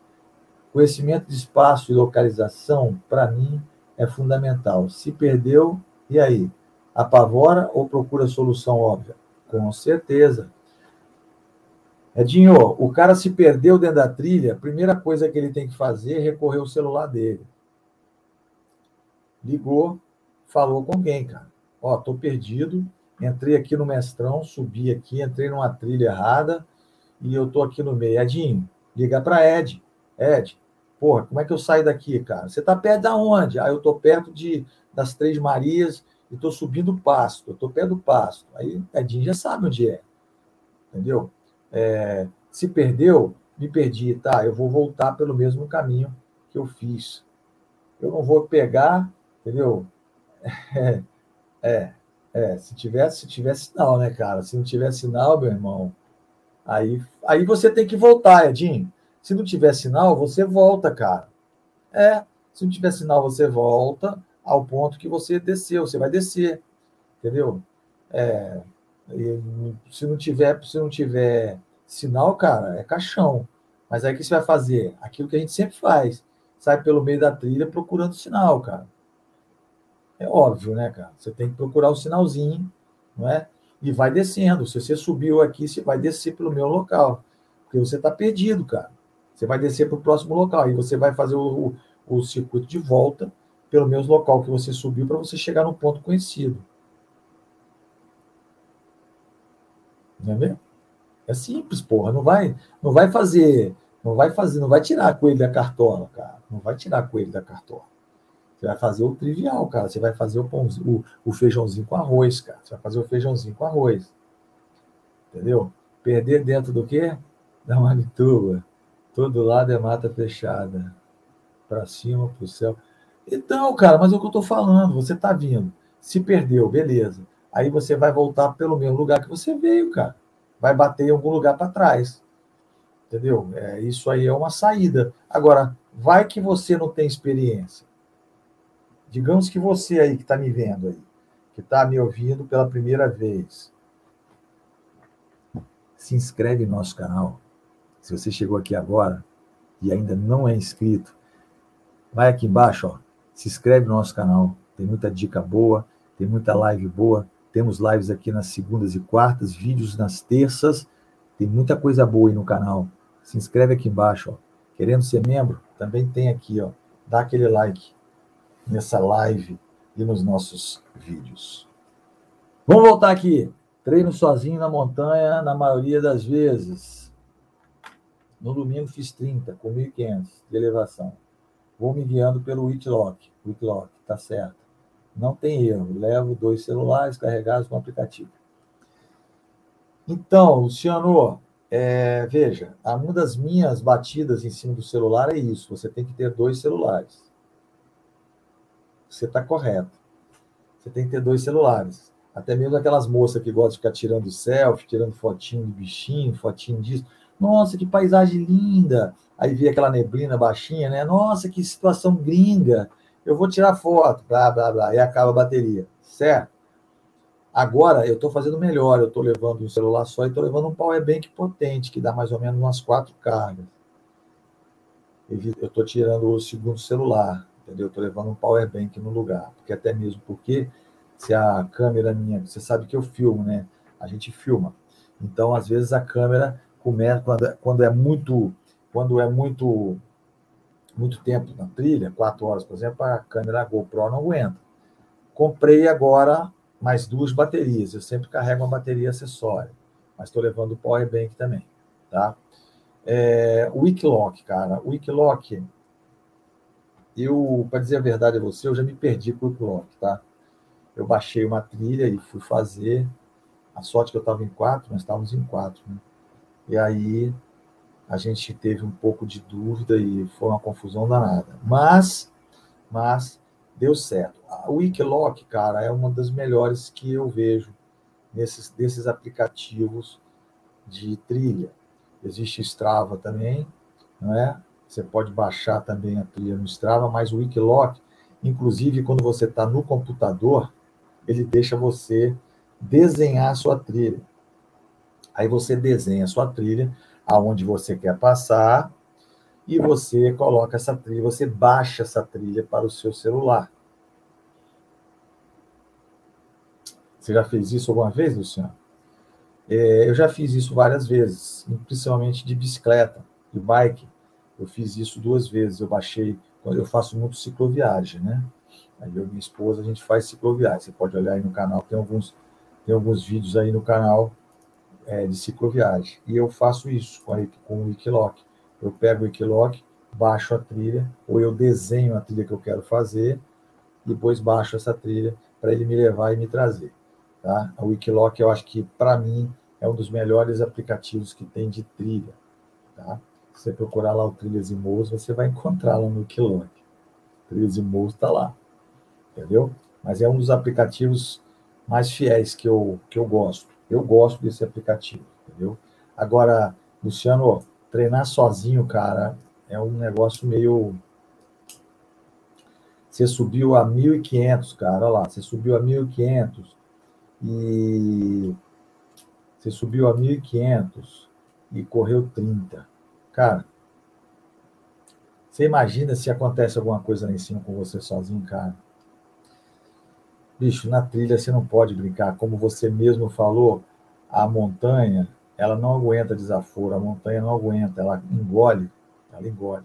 [SPEAKER 1] Conhecimento de espaço e localização, para mim, é fundamental. Se perdeu, e aí? Apavora ou procura solução óbvia? Com certeza. Edinho, o cara se perdeu dentro da trilha, a primeira coisa que ele tem que fazer é recorrer ao celular dele. Ligou, falou com alguém, cara. Ó, tô perdido, entrei aqui no mestrão, subi aqui, entrei numa trilha errada e eu tô aqui no meio. Edinho, liga para Ed. Ed, porra, como é que eu saio daqui, cara? Você tá perto da onde? Ah, eu tô perto de das Três Marias e tô subindo o pasto, tô perto do pasto. Aí Edinho já sabe onde é. Entendeu? É, se perdeu, me perdi, tá? Eu vou voltar pelo mesmo caminho que eu fiz. Eu não vou pegar, entendeu? É, é, é se tivesse, se tivesse sinal, né, cara? Se não tiver sinal, meu irmão, aí, aí você tem que voltar, Edinho. Se não tiver sinal, você volta, cara. É, se não tiver sinal, você volta ao ponto que você desceu, você vai descer, entendeu? É, se não tiver, se não tiver sinal, cara, é caixão. Mas aí o que você vai fazer? Aquilo que a gente sempre faz. Sai pelo meio da trilha procurando sinal, cara. É óbvio, né, cara? Você tem que procurar o sinalzinho, não é? E vai descendo. Se você subiu aqui, você vai descer pelo meu local. Porque você está perdido, cara. Você vai descer para o próximo local. E você vai fazer o, o, o circuito de volta pelo mesmo local que você subiu para você chegar no ponto conhecido. Entendeu? É simples, porra. Não vai, não vai fazer, não vai fazer, não vai tirar coelho da cartola, cara. Não vai tirar coelho da cartola. Você vai fazer o trivial, cara. Você vai fazer o, pãozinho, o, o feijãozinho com arroz, cara. Você vai fazer o feijãozinho com arroz. Entendeu? Perder dentro do quê? Da manituba. Todo lado é mata fechada. Para cima, para o céu. Então, cara, mas é o que eu estou falando. Você está vindo. Se perdeu, beleza. Aí você vai voltar pelo mesmo lugar que você veio, cara. Vai bater em algum lugar para trás. Entendeu? É, isso aí é uma saída. Agora, vai que você não tem experiência. Digamos que você aí que está me vendo aí, que está me ouvindo pela primeira vez, se inscreve no nosso canal. Se você chegou aqui agora e ainda não é inscrito, vai aqui embaixo, ó, se inscreve no nosso canal. Tem muita dica boa, tem muita live boa, temos lives aqui nas segundas e quartas, vídeos nas terças. Tem muita coisa boa aí no canal. Se inscreve aqui embaixo, ó. Querendo ser membro? Também tem aqui, ó. Dá aquele like nessa live e nos nossos vídeos. Vamos voltar aqui. Treino sozinho na montanha na maioria das vezes. No domingo fiz 30 com 1.500 de elevação. Vou me guiando pelo Whitlock. Whitlock, tá certo. Não tem erro. Levo dois celulares carregados com o aplicativo. Então, Luciano, é, veja, uma das minhas batidas em cima do celular é isso. Você tem que ter dois celulares. Você está correto. Você tem que ter dois celulares. Até mesmo aquelas moças que gostam de ficar tirando selfie, tirando fotinho de bichinho, fotinho disso. Nossa, que paisagem linda! Aí vê aquela neblina baixinha, né? Nossa, que situação gringa! eu vou tirar foto, blá, blá, blá, e acaba a bateria, certo? Agora eu estou fazendo melhor, eu estou levando um celular só e estou levando um power bank potente, que dá mais ou menos umas quatro cargas. Eu estou tirando o segundo celular, entendeu? Estou levando um power bank no lugar, porque até mesmo porque se a câmera minha, você sabe que eu filmo, né? A gente filma. Então, às vezes a câmera começa quando, é, quando é muito quando é muito muito tempo na trilha, quatro horas, por exemplo, a câmera GoPro não aguenta. Comprei agora mais duas baterias. Eu sempre carrego uma bateria acessória, mas estou levando o power bank também, tá? É, o cara, o eu, para dizer a verdade a você, eu já me perdi com o Wikiloc, tá? Eu baixei uma trilha e fui fazer. A sorte que eu estava em quatro, nós estávamos em quatro, né? E aí a gente teve um pouco de dúvida e foi uma confusão danada. Mas, mas deu certo. O Wikiloc, cara, é uma das melhores que eu vejo nesses desses aplicativos de trilha. Existe Strava também, não é? Você pode baixar também a trilha no Strava, mas o Wikiloc, inclusive quando você está no computador, ele deixa você desenhar a sua trilha. Aí você desenha a sua trilha, aonde você quer passar, e você coloca essa trilha, você baixa essa trilha para o seu celular. Você já fez isso alguma vez, Luciano? É, eu já fiz isso várias vezes, principalmente de bicicleta, de bike. Eu fiz isso duas vezes. Eu baixei, eu faço muito cicloviagem, né? Aí eu e minha esposa, a gente faz cicloviagem. Você pode olhar aí no canal, tem alguns, tem alguns vídeos aí no canal é, de cicloviagem. E eu faço isso com, a, com o Wikiloc. Eu pego o Wikiloc, baixo a trilha, ou eu desenho a trilha que eu quero fazer, depois baixo essa trilha para ele me levar e me trazer. Tá? A Wikiloc, eu acho que, para mim, é um dos melhores aplicativos que tem de trilha. Tá? Se você procurar lá o Trilhas e Moos, você vai encontrá-lo no Wikiloc. Trilhas e Moos está lá. Entendeu? Mas é um dos aplicativos mais fiéis que eu, que eu gosto. Eu gosto desse aplicativo, entendeu? Agora, Luciano, treinar sozinho, cara, é um negócio meio. Você subiu a 1.500, cara, olha lá, você subiu a 1.500 e você subiu a 1.500 e correu 30. Cara, você imagina se acontece alguma coisa lá em cima com você sozinho, cara? Bicho, na trilha você não pode brincar. Como você mesmo falou, a montanha, ela não aguenta desaforo, a montanha não aguenta, ela engole, ela engole.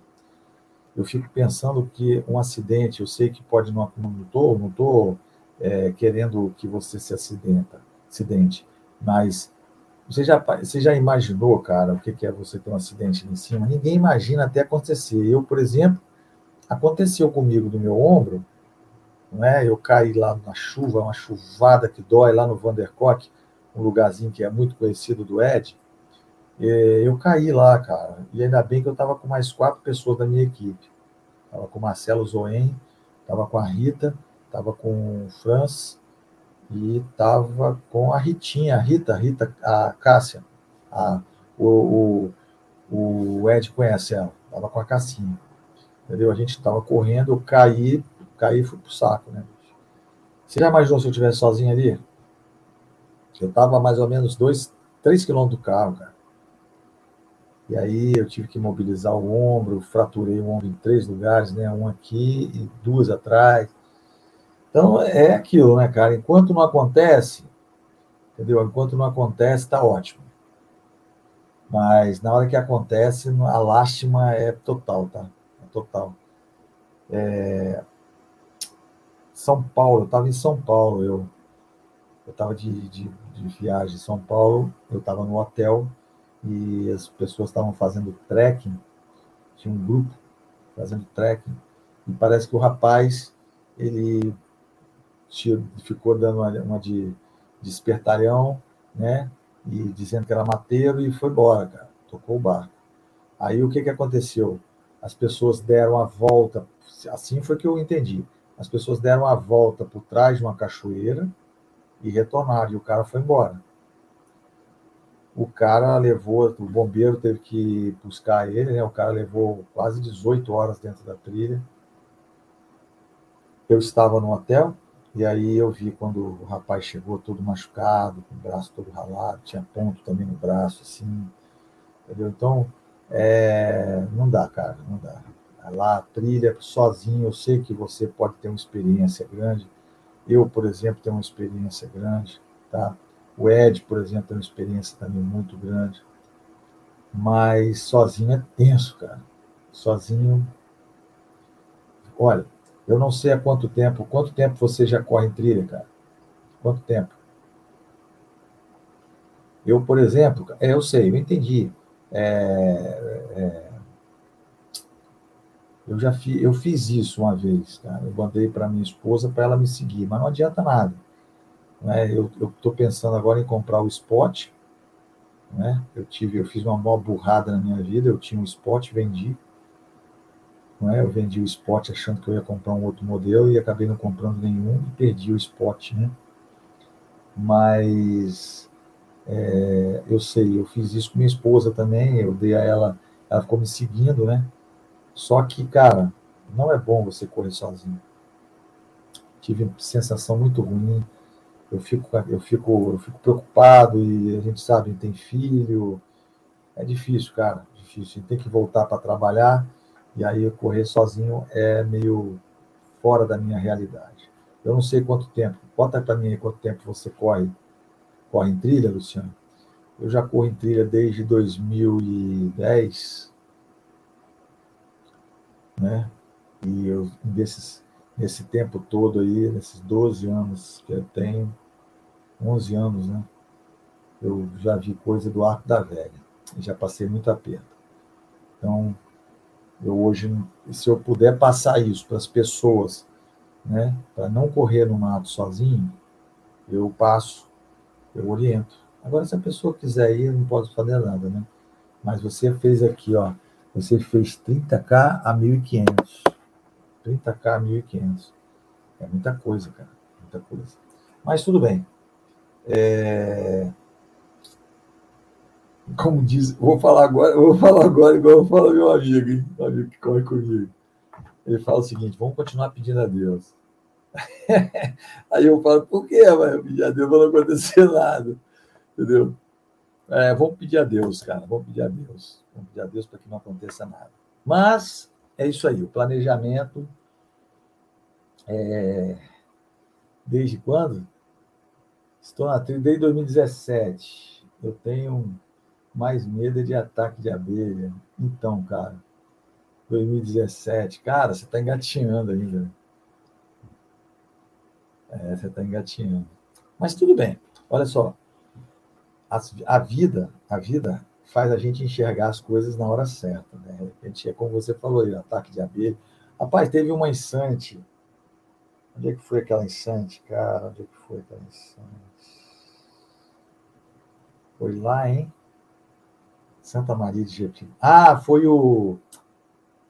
[SPEAKER 1] Eu fico pensando que um acidente, eu sei que pode não estou, não tô é, querendo que você se acidenta, acidente, mas você já, você já imaginou, cara, o que é você ter um acidente ali em cima? Ninguém imagina até acontecer. Eu, por exemplo, aconteceu comigo do meu ombro, não é? Eu caí lá na chuva, uma chuvada que dói lá no Vandercock, um lugarzinho que é muito conhecido do Ed. Eu caí lá, cara, e ainda bem que eu estava com mais quatro pessoas da minha equipe. Estava com o Marcelo Zoen, estava com a Rita, estava com o Franz e estava com a Ritinha, a Rita, a Rita, a Cássia. A, o, o, o Ed conhece ela, estava com a Cassinha. Entendeu? A gente estava correndo, eu caí, caí fui pro saco, né? Você já imaginou se eu estivesse sozinho ali? Eu estava mais ou menos dois, três quilômetros do carro, cara. E aí eu tive que mobilizar o ombro, fraturei o ombro em três lugares, né? Um aqui e duas atrás. Então é aquilo, né, cara? Enquanto não acontece, entendeu? Enquanto não acontece, tá ótimo. Mas na hora que acontece, a lástima é total, tá? É total. É... São Paulo, eu estava em São Paulo, eu estava de, de, de, viagem em São Paulo, eu estava no hotel e as pessoas estavam fazendo trekking, tinha um grupo fazendo trekking, e parece que o rapaz, ele ficou dando uma, de, de né, e dizendo que era mateiro e foi embora, cara, tocou o barco. Aí o que, que aconteceu? As pessoas deram a volta, assim foi que eu entendi. As pessoas deram a volta por trás de uma cachoeira e retornaram, e o cara foi embora. O cara levou, o bombeiro teve que buscar ele, né? O cara levou quase 18 horas dentro da trilha. Eu estava no hotel, e aí eu vi quando o rapaz chegou todo machucado, com o braço todo ralado, tinha ponto também no braço, assim, entendeu? Então, é, não dá, cara, não dá. Lá, trilha sozinho, eu sei que você pode ter uma experiência grande. Eu, por exemplo, tenho uma experiência grande, tá? O Ed, por exemplo, tem uma experiência também muito grande. Mas sozinho é tenso, cara. Sozinho. Olha, eu não sei há quanto tempo. Quanto tempo você já corre em trilha, cara? Quanto tempo? Eu, por exemplo, é, eu sei, eu entendi. É, é, eu já fi, eu fiz isso uma vez, cara. Eu mandei para minha esposa para ela me seguir, mas não adianta nada. Né? Eu estou pensando agora em comprar o Spot, Né? Eu tive, eu fiz uma boa burrada na minha vida. Eu tinha um Spot, vendi. Não é? Eu vendi o Spot achando que eu ia comprar um outro modelo e acabei não comprando nenhum e perdi o Spot, né? Mas é, eu sei, eu fiz isso com minha esposa também. Eu dei a ela, ela ficou me seguindo, né? Só que, cara, não é bom você correr sozinho. Tive sensação muito ruim eu fico, eu fico, eu fico preocupado e a gente sabe, tem filho. É difícil, cara, difícil. Tem que voltar para trabalhar e aí correr sozinho é meio fora da minha realidade. Eu não sei quanto tempo. Bota para mim aí quanto tempo você corre, corre em trilha, Luciano. Eu já corro em trilha desde 2010, né? E eu, desses, nesse tempo todo aí, nesses 12 anos que eu tenho, 11 anos, né? Eu já vi coisa do arco da velha, já passei muito aperto. Então, eu hoje, se eu puder passar isso para as pessoas, né, para não correr no mato sozinho, eu passo, eu oriento. Agora, se a pessoa quiser ir, eu não posso fazer nada, né? Mas você fez aqui, ó, você fez 30k a 1.500. 30k a 1.500. É muita coisa, cara. Muita coisa. Mas tudo bem. É... Como diz, vou falar agora, vou falar agora igual eu falo meu amigo, hein? Meu amigo que corre comigo. Ele fala o seguinte: vamos continuar pedindo a Deus. Aí eu falo, por que, vai pedir a Deus? Não acontecer nada. Entendeu? É, vamos pedir a Deus, cara. Vamos pedir a Deus. Vamos pedir a Deus para que não aconteça nada. Mas é isso aí, o planejamento é, desde quando? Estou na trilha desde 2017. Eu tenho mais medo de ataque de abelha. Então, cara, 2017. Cara, você está engatinhando ainda. É, você está engatinhando. Mas tudo bem. Olha só. A, a vida, a vida faz a gente enxergar as coisas na hora certa. Né? De repente, é como você falou aí, ataque de abelha. Rapaz, teve uma insante Onde é que foi aquela enchente, cara? Onde é que foi aquela enchente? Foi lá, hein? Santa Maria de Jetibá. Ah, foi o.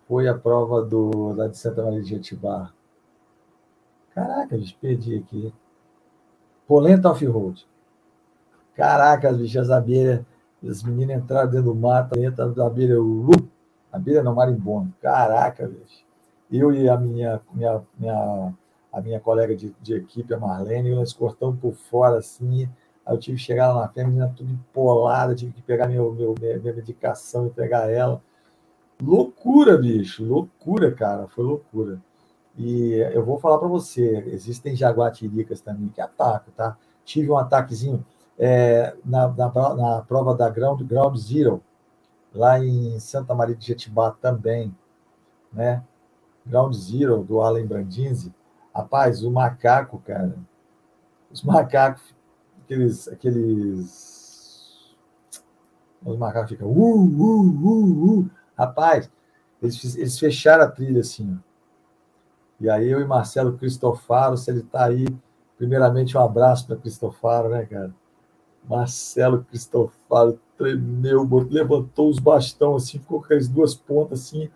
[SPEAKER 1] Foi a prova do, lá de Santa Maria de Jetibá. Caraca, bicho, perdi aqui. Polenta Off-Road. Caraca, as abelhas, as meninas entraram dentro do mato, dentro da abelha, lu, abelha não marimbondo. Caraca, bicho. Eu e a minha, minha, minha a minha colega de, de equipe, a Marlene, nós cortamos por fora assim. Aí eu tive que chegar lá na fé, a menina tudo empolada, tive que pegar meu, meu, minha medicação e pegar ela. Loucura, bicho, loucura, cara, foi loucura. E eu vou falar para você, existem jaguatiricas também que atacam, tá? Tive um ataquezinho é, na, na, na, prova da Ground, Ground Zero, lá em Santa Maria de Jetibá também, né? Ground Zero, do Allen Brandinzi, Rapaz, o macaco, cara. Os macacos, aqueles. aqueles os macacos ficam. Uh, uh, uh, uh. Rapaz, eles, eles fecharam a trilha assim. Ó. E aí eu e Marcelo Cristofaro, se ele está aí, primeiramente um abraço para Cristofaro, né, cara? Marcelo Cristofaro tremeu, levantou os bastões assim, ficou com as duas pontas assim.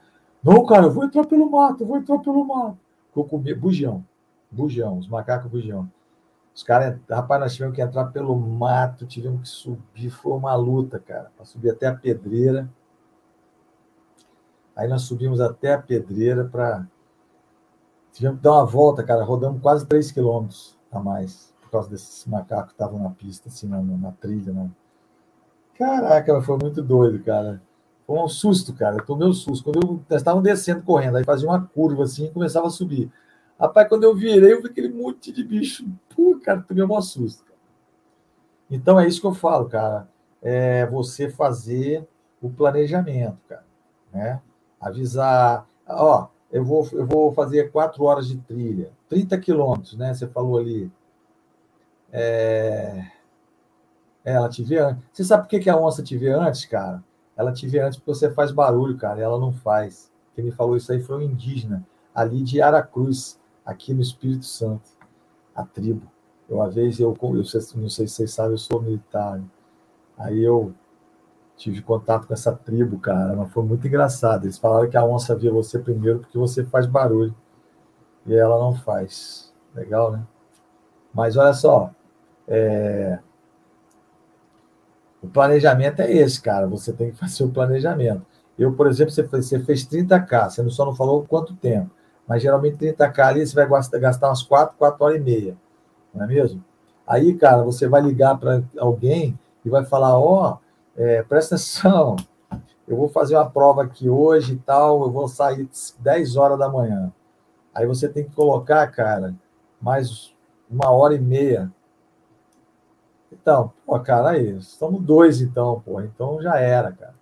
[SPEAKER 1] Não, cara, eu vou entrar pelo mato, vou entrar pelo mato. Ficou com bujão, bujão, os macacos bujão. Os caras, rapaz, nós tivemos que entrar pelo mato, tivemos que subir, foi uma luta, cara, para subir até a pedreira. Aí nós subimos até a pedreira para. Tivemos que dar uma volta, cara, rodamos quase 3 quilômetros a mais, causa desses macacos que estavam na pista, assim, na, na trilha. Né? Caraca, foi muito doido, cara. Foi um susto, cara. Eu tomei um susto. Quando eu, nós estávamos descendo correndo, aí fazia uma curva assim e começava a subir. Rapaz, quando eu virei, eu vi aquele monte de bicho. Pô, cara, tomei um susto. Cara. Então é isso que eu falo, cara. É você fazer o planejamento, cara. Né? Avisar. Ó, eu vou, eu vou fazer quatro horas de trilha, 30 quilômetros, né? Você falou ali. É... ela te vê antes. Você sabe por que a onça te vê antes, cara? Ela te vê antes porque você faz barulho, cara, e ela não faz. Quem me falou isso aí foi um indígena, ali de Aracruz, aqui no Espírito Santo, a tribo. Eu, uma vez, eu, eu não sei se vocês sabem, eu sou militar. Aí eu tive contato com essa tribo, cara, mas foi muito engraçado. Eles falaram que a onça via você primeiro porque você faz barulho e ela não faz. Legal, né? Mas olha só, é... o planejamento é esse, cara. Você tem que fazer o planejamento. Eu, por exemplo, você fez, você fez 30K, você só não falou quanto tempo, mas geralmente 30K ali você vai gastar umas 4, 4 horas e meia, não é mesmo? Aí, cara, você vai ligar para alguém e vai falar: Ó, oh, é, presta atenção, eu vou fazer uma prova aqui hoje e tal, eu vou sair 10 horas da manhã. Aí você tem que colocar, cara, mais uma hora e meia. Então, pô, cara, aí, estamos dois então, pô, então já era, cara.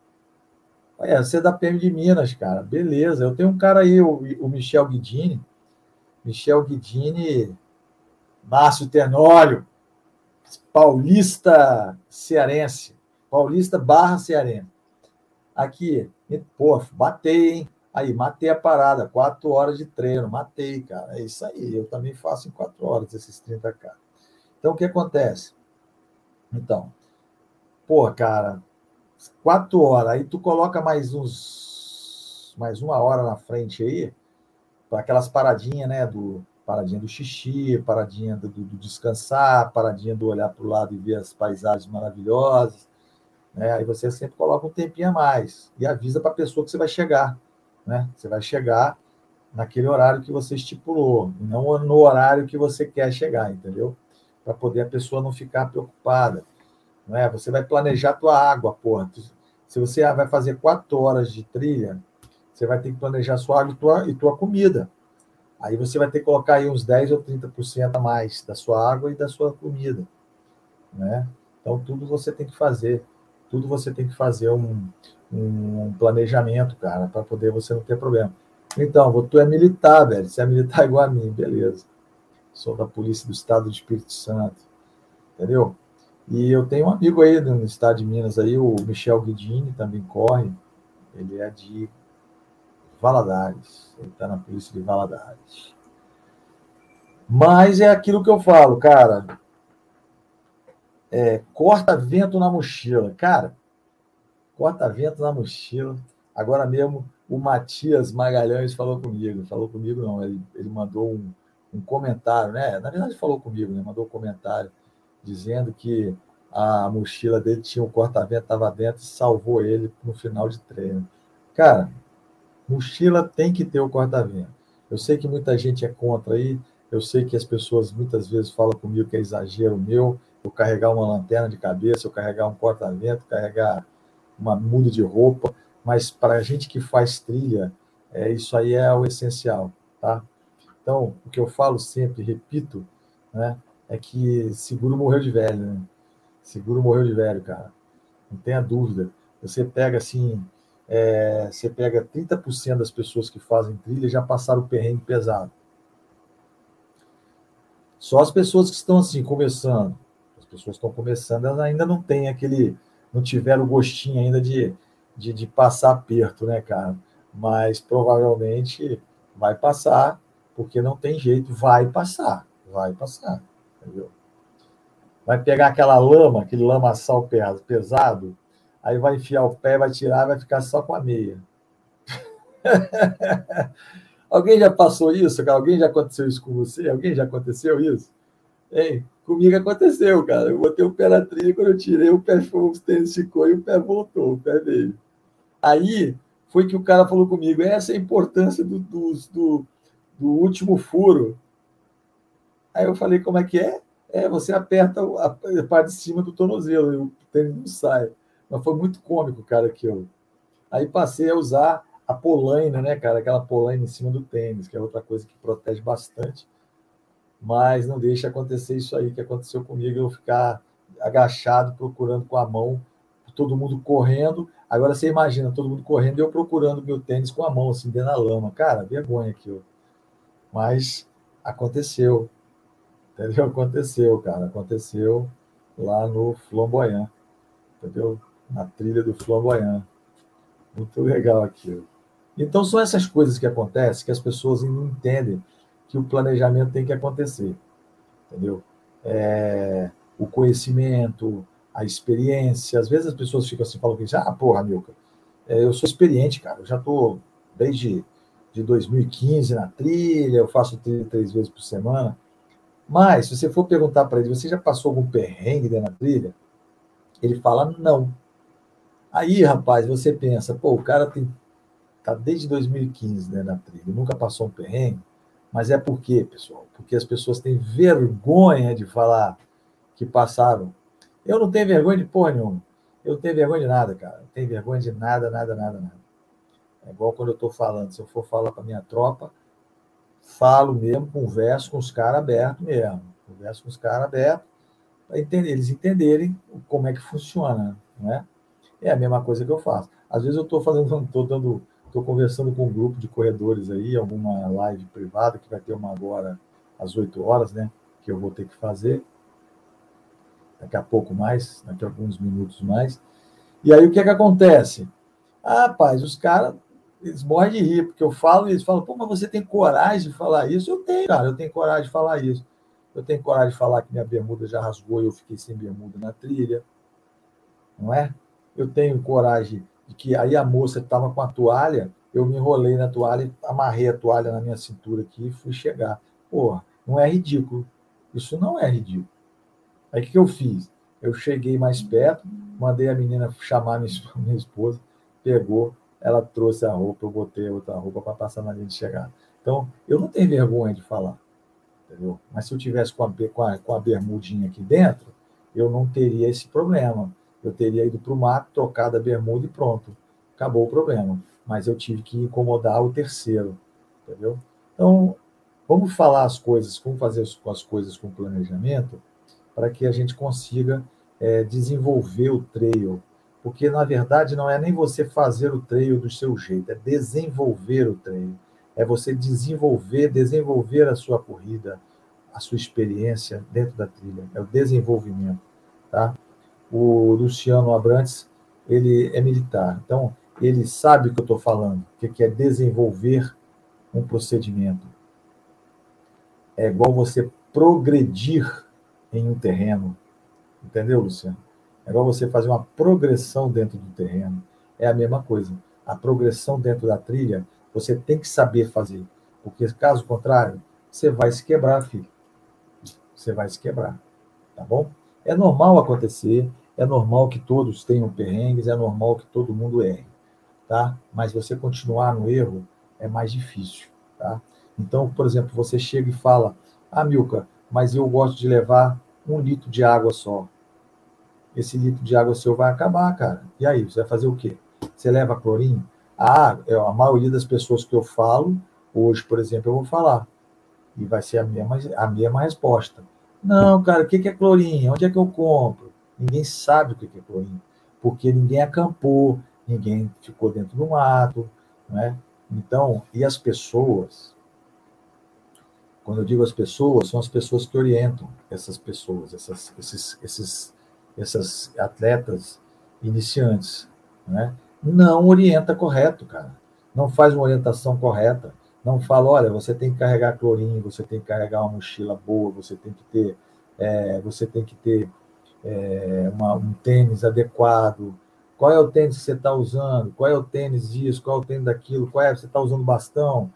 [SPEAKER 1] É, você é da PM de Minas, cara, beleza. Eu tenho um cara aí, o, o Michel Guidini, Michel Guidini, Márcio Tenório, paulista cearense, paulista barra cearense. Aqui, pô, batei, hein? Aí, matei a parada, quatro horas de treino, matei, cara. É isso aí, eu também faço em quatro horas esses 30K. Então, o que acontece? Então, pô, cara, quatro horas, aí tu coloca mais uns, mais uma hora na frente aí, para aquelas paradinhas, né, do paradinha do xixi, paradinha do, do descansar, paradinha do olhar para o lado e ver as paisagens maravilhosas, né? Aí você sempre coloca um tempinho a mais e avisa para a pessoa que você vai chegar, né? Você vai chegar naquele horário que você estipulou, não no horário que você quer chegar, entendeu? Para poder a pessoa não ficar preocupada, não é? Você vai planejar tua água, porra. Se você vai fazer quatro horas de trilha, você vai ter que planejar sua água e tua, e tua comida. Aí você vai ter que colocar aí uns 10 ou 30% a mais da sua água e da sua comida, né? Então tudo você tem que fazer, tudo você tem que fazer um, um planejamento, cara, para poder você não ter problema. Então, tu é militar, velho, você é militar igual a mim, beleza. Sou da Polícia do Estado do Espírito Santo, entendeu? E eu tenho um amigo aí no estado de Minas aí, o Michel Guidini, também corre, ele é de Valadares. Ele está na polícia de Valadares. Mas é aquilo que eu falo, cara. É, corta vento na mochila. Cara, corta vento na mochila. Agora mesmo o Matias Magalhães falou comigo. Falou comigo, não. Ele, ele mandou um, um comentário, né? Na verdade, falou comigo, né? Mandou um comentário dizendo que a mochila dele tinha um corta-vento, estava dentro salvou ele no final de treino. Cara, Mochila tem que ter o corta-vento. Eu sei que muita gente é contra aí, eu sei que as pessoas muitas vezes falam comigo que é exagero meu, eu carregar uma lanterna de cabeça, eu carregar um corta-vento, carregar uma muda de roupa, mas para a gente que faz trilha, é, isso aí é o essencial, tá? Então, o que eu falo sempre, repito, né, é que seguro morreu de velho, né? Seguro morreu de velho, cara. Não tenha dúvida. Você pega assim, é, você pega 30% das pessoas que fazem trilha já passaram o perrengue pesado. Só as pessoas que estão assim, começando, as pessoas que estão começando, elas ainda não têm aquele, não tiveram o gostinho ainda de, de, de passar aperto, né, cara? Mas provavelmente vai passar, porque não tem jeito, vai passar, vai passar, entendeu? Vai pegar aquela lama, aquele lamaçal pesado, aí vai enfiar o pé, vai tirar, vai ficar só com a meia. Alguém já passou isso? Alguém já aconteceu isso com você? Alguém já aconteceu isso? Hein? Comigo aconteceu, cara. Eu botei o pé na trilha, quando eu tirei, o pé o tênis ficou e o pé voltou, o pé veio. Aí foi que o cara falou comigo: essa é a importância do, do, do, do último furo. Aí eu falei: como é que é? É, você aperta a parte de cima do tornozelo e o tênis não sai. Mas foi muito cômico, cara, eu. Aí passei a usar a polaina, né, cara? Aquela polaina em cima do tênis, que é outra coisa que protege bastante. Mas não deixa acontecer isso aí que aconteceu comigo, eu ficar agachado, procurando com a mão, todo mundo correndo. Agora você imagina, todo mundo correndo e eu procurando meu tênis com a mão, assim, dentro da lama. Cara, vergonha aquilo. Mas aconteceu. Entendeu? Aconteceu, cara. Aconteceu lá no Flamboyant. Entendeu? na trilha do Flamboyant. Muito legal aquilo. Então, são essas coisas que acontecem que as pessoas não entendem que o planejamento tem que acontecer. Entendeu? É, o conhecimento, a experiência. Às vezes as pessoas ficam assim, falam que, ah, porra, Milka, é, eu sou experiente, cara, eu já estou desde de 2015 na trilha, eu faço trilha três vezes por semana. Mas, se você for perguntar para ele, você já passou algum perrengue dentro da trilha? Ele fala, não. Aí, rapaz, você pensa, pô, o cara tem, tá desde 2015 né, na trilha, nunca passou um perrengue. Mas é por quê, pessoal? Porque as pessoas têm vergonha de falar que passaram. Eu não tenho vergonha de porra nenhuma. Eu não tenho vergonha de nada, cara. Não tenho vergonha de nada, nada, nada, nada. É igual quando eu estou falando. Se eu for falar para minha tropa, falo mesmo, converso com os caras abertos mesmo. Converso com os caras abertos para entender, eles entenderem como é que funciona, não é? É a mesma coisa que eu faço. Às vezes eu estou fazendo, estou dando, estou conversando com um grupo de corredores aí, alguma live privada que vai ter uma agora às 8 horas, né? Que eu vou ter que fazer daqui a pouco mais, daqui a alguns minutos mais. E aí o que é que acontece? Ah, rapaz, os caras eles morrem de rir, porque eu falo e eles falam, pô, mas você tem coragem de falar isso? Eu tenho, cara, eu tenho coragem de falar isso. Eu tenho coragem de falar que minha bermuda já rasgou e eu fiquei sem bermuda na trilha. Não é? Eu tenho coragem de que aí a moça estava com a toalha, eu me enrolei na toalha, amarrei a toalha na minha cintura aqui e fui chegar. Porra, não é ridículo. Isso não é ridículo. Aí o que eu fiz? Eu cheguei mais perto, mandei a menina chamar minha esposa, pegou, ela trouxe a roupa, eu botei outra roupa para passar na linha de chegada. Então, eu não tenho vergonha de falar, entendeu? Mas se eu tivesse com a, com a, com a bermudinha aqui dentro, eu não teria esse problema. Eu teria ido para o mato, trocado a bermuda e pronto. Acabou o problema. Mas eu tive que incomodar o terceiro, entendeu? Então, vamos falar as coisas, como fazer as coisas com planejamento, para que a gente consiga é, desenvolver o trail porque na verdade não é nem você fazer o treino do seu jeito, é desenvolver o treino. É você desenvolver, desenvolver a sua corrida, a sua experiência dentro da trilha. É o desenvolvimento, tá? O Luciano Abrantes, ele é militar, então ele sabe o que eu estou falando, o que é desenvolver um procedimento. É igual você progredir em um terreno. Entendeu, Luciano? É igual você fazer uma progressão dentro do terreno. É a mesma coisa. A progressão dentro da trilha, você tem que saber fazer. Porque, caso contrário, você vai se quebrar, filho. Você vai se quebrar. Tá bom? É normal acontecer, é normal que todos tenham perrengues, é normal que todo mundo erre. Tá? Mas você continuar no erro é mais difícil. Tá? Então, por exemplo, você chega e fala: Ah, Milka, mas eu gosto de levar um litro de água só esse litro de água seu vai acabar, cara. E aí, você vai fazer o quê? Você leva clorinho? Ah, a maioria das pessoas que eu falo, hoje, por exemplo, eu vou falar. E vai ser a mesma, a mesma resposta. Não, cara, o que é clorinho? Onde é que eu compro? Ninguém sabe o que é clorinho. Porque ninguém acampou, ninguém ficou dentro do mato, né? Então, e as pessoas, quando eu digo as pessoas, são as pessoas que orientam essas pessoas, essas, esses, esses essas atletas iniciantes, né? Não orienta correto, cara. Não faz uma orientação correta. Não fala, olha, você tem que carregar clorinho, você tem que carregar uma mochila boa, você tem que ter, é, você tem que ter é, uma, um tênis adequado. Qual é o tênis que você está usando? Qual é o tênis disso? Qual é o tênis daquilo? Qual é? Você está usando bastão?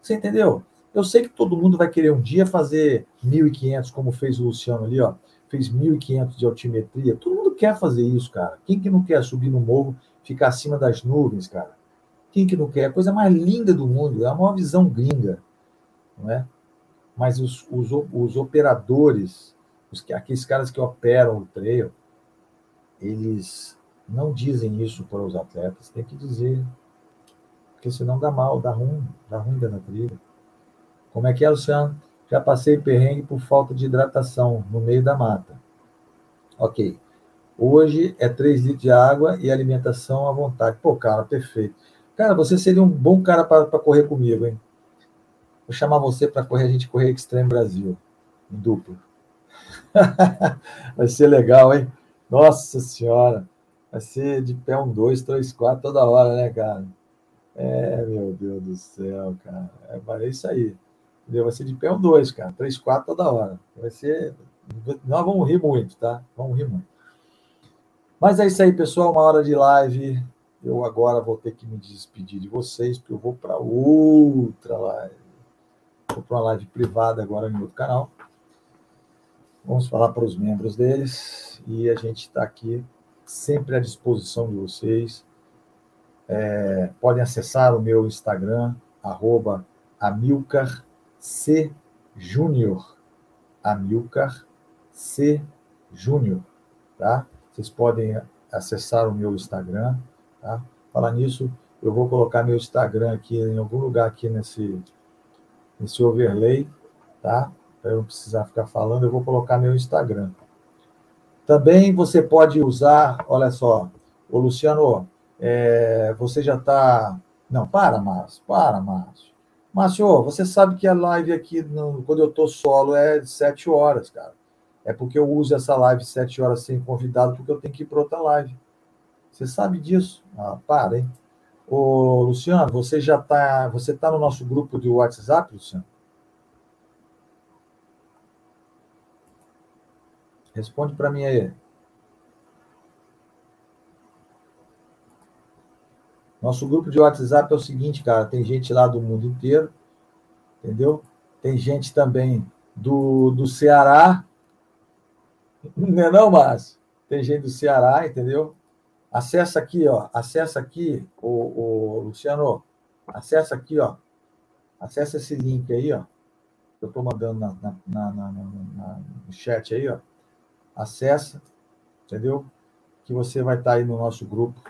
[SPEAKER 1] Você entendeu? Eu sei que todo mundo vai querer um dia fazer 1.500, como fez o Luciano ali, ó fez 1.500 de altimetria. Todo mundo quer fazer isso, cara. Quem que não quer subir no morro, ficar acima das nuvens, cara? Quem que não quer? A coisa mais linda do mundo, é uma visão gringa, não é? Mas os, os, os operadores, os, aqueles caras que operam o trail, eles não dizem isso para os atletas, tem que dizer. Porque senão dá mal, dá ruim, dá ruim da trilha. Como é que é, Luciano? Já passei perrengue por falta de hidratação no meio da mata. Ok. Hoje é 3 litros de água e alimentação à vontade. Pô, cara, perfeito. Cara, você seria um bom cara para correr comigo, hein? Vou chamar você para correr, a gente correr Extreme Brasil, em duplo. Vai ser legal, hein? Nossa Senhora. Vai ser de pé um, dois, três, quatro toda hora, né, cara? É, meu Deus do céu, cara. É, é isso aí. Entendeu? Vai ser de pé um dois, cara. Três, quatro toda hora. Vai ser. Nós vamos rir muito, tá? Vamos rir muito. Mas é isso aí, pessoal. Uma hora de live. Eu agora vou ter que me despedir de vocês, porque eu vou para outra live. Vou para uma live privada agora no outro canal. Vamos falar para os membros deles. E a gente está aqui sempre à disposição de vocês. É, podem acessar o meu Instagram, arroba Amilcar C. Júnior. Amilcar C. Júnior, tá? Vocês podem acessar o meu Instagram, tá? Falar nisso, eu vou colocar meu Instagram aqui em algum lugar aqui nesse, nesse overlay, tá? Para eu não precisar ficar falando, eu vou colocar meu Instagram. Também você pode usar, olha só, o Luciano, é, você já está. Não, para, Márcio, para, Márcio. Márcio, você sabe que a live aqui, no, quando eu estou solo, é de sete horas, cara. É porque eu uso essa live sete horas sem convidado, porque eu tenho que ir para outra live. Você sabe disso? Ah, para, hein? Ô, Luciano, você já está. Você está no nosso grupo de WhatsApp, Luciano? Responde para mim aí. Nosso grupo de WhatsApp é o seguinte, cara, tem gente lá do mundo inteiro, entendeu? Tem gente também do, do Ceará, não é não, Márcio? Tem gente do Ceará, entendeu? Acessa aqui, ó, acessa aqui, o, Luciano, acessa aqui, ó, acessa esse link aí, ó, que eu estou mandando na, na, na, no chat aí, ó, acessa, entendeu? Que você vai estar tá aí no nosso grupo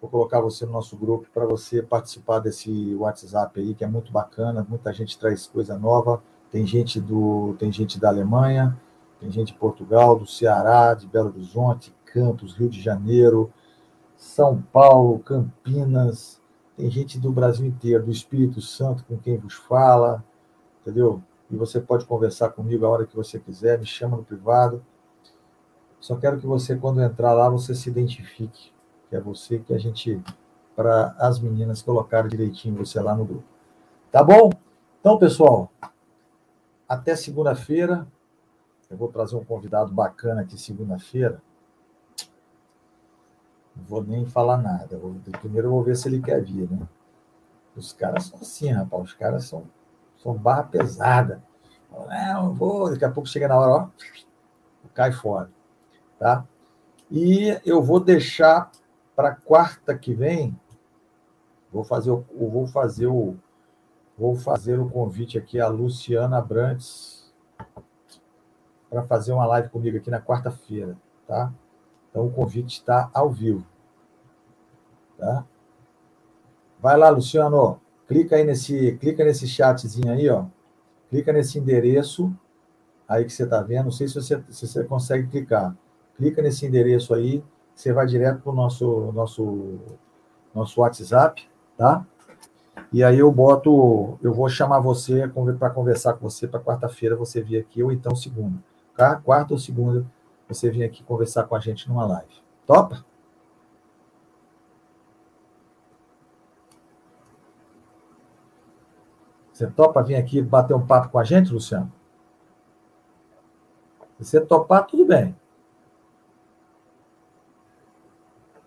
[SPEAKER 1] Vou colocar você no nosso grupo para você participar desse WhatsApp aí, que é muito bacana. Muita gente traz coisa nova. Tem gente do, tem gente da Alemanha, tem gente de Portugal, do Ceará, de Belo Horizonte, Campos, Rio de Janeiro, São Paulo, Campinas. Tem gente do Brasil inteiro, do Espírito Santo, com quem vos fala, entendeu? E você pode conversar comigo a hora que você quiser, me chama no privado. Só quero que você, quando entrar lá, você se identifique que é você, que a gente, para as meninas colocarem direitinho você lá no grupo. Tá bom? Então, pessoal, até segunda-feira. Eu vou trazer um convidado bacana aqui segunda-feira. Não vou nem falar nada. Vou, primeiro eu vou ver se ele quer vir, né? Os caras são assim, rapaz. Os caras são, são barra pesada. Não, vou. Daqui a pouco chega na hora, ó, cai fora. Tá? E eu vou deixar para quarta que vem, vou fazer o, vou fazer o, vou fazer o convite aqui a Luciana Brantes para fazer uma live comigo aqui na quarta-feira, tá? Então o convite está ao vivo, tá? Vai lá, Luciano, clica aí nesse, clica nesse chatzinho aí, ó. Clica nesse endereço aí que você está vendo. Não sei se você, se você consegue clicar. Clica nesse endereço aí você vai direto para o nosso, nosso, nosso WhatsApp, tá? E aí eu boto, eu vou chamar você para conversar com você para quarta-feira você vir aqui, ou então segunda. Tá? Quarta ou segunda, você vir aqui conversar com a gente numa live. Topa? Você topa vir aqui bater um papo com a gente, Luciano? Se você topar, tudo bem.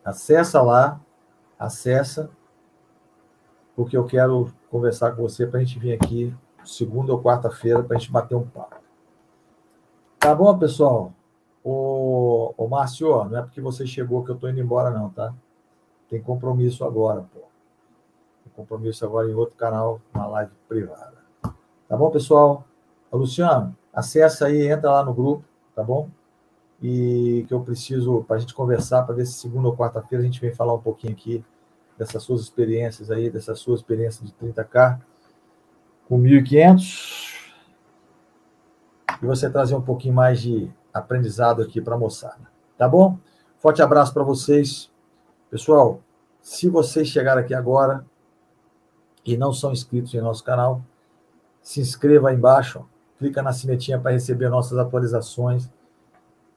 [SPEAKER 1] Acessa lá, acessa, porque eu quero conversar com você para a gente vir aqui segunda ou quarta-feira para a gente bater um papo. Tá bom, pessoal? Ô Márcio, não é porque você chegou que eu estou indo embora, não, tá? Tem compromisso agora, pô. Tem compromisso agora em outro canal, uma live privada. Tá bom, pessoal? Luciano, acessa aí, entra lá no grupo, tá bom? E que eu preciso para a gente conversar, para ver se segunda ou quarta-feira a gente vem falar um pouquinho aqui dessas suas experiências aí, dessa sua experiência de 30K com 1.500 e você trazer um pouquinho mais de aprendizado aqui para a moçada. Tá bom? Forte abraço para vocês. Pessoal, se vocês chegaram aqui agora e não são inscritos em nosso canal, se inscreva aí embaixo, ó, clica na sinetinha para receber nossas atualizações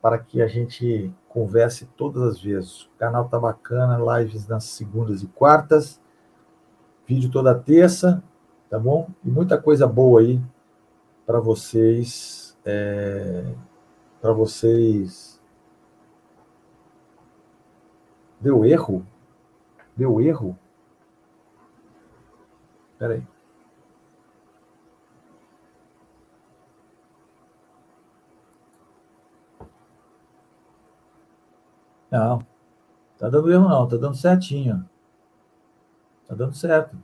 [SPEAKER 1] para que a gente converse todas as vezes. O canal tá bacana, lives nas segundas e quartas, vídeo toda terça, tá bom? E muita coisa boa aí para vocês, é, para vocês Deu erro? Deu erro? Espera Não. Tá dando erro não, tá dando certinho. Tá dando certo.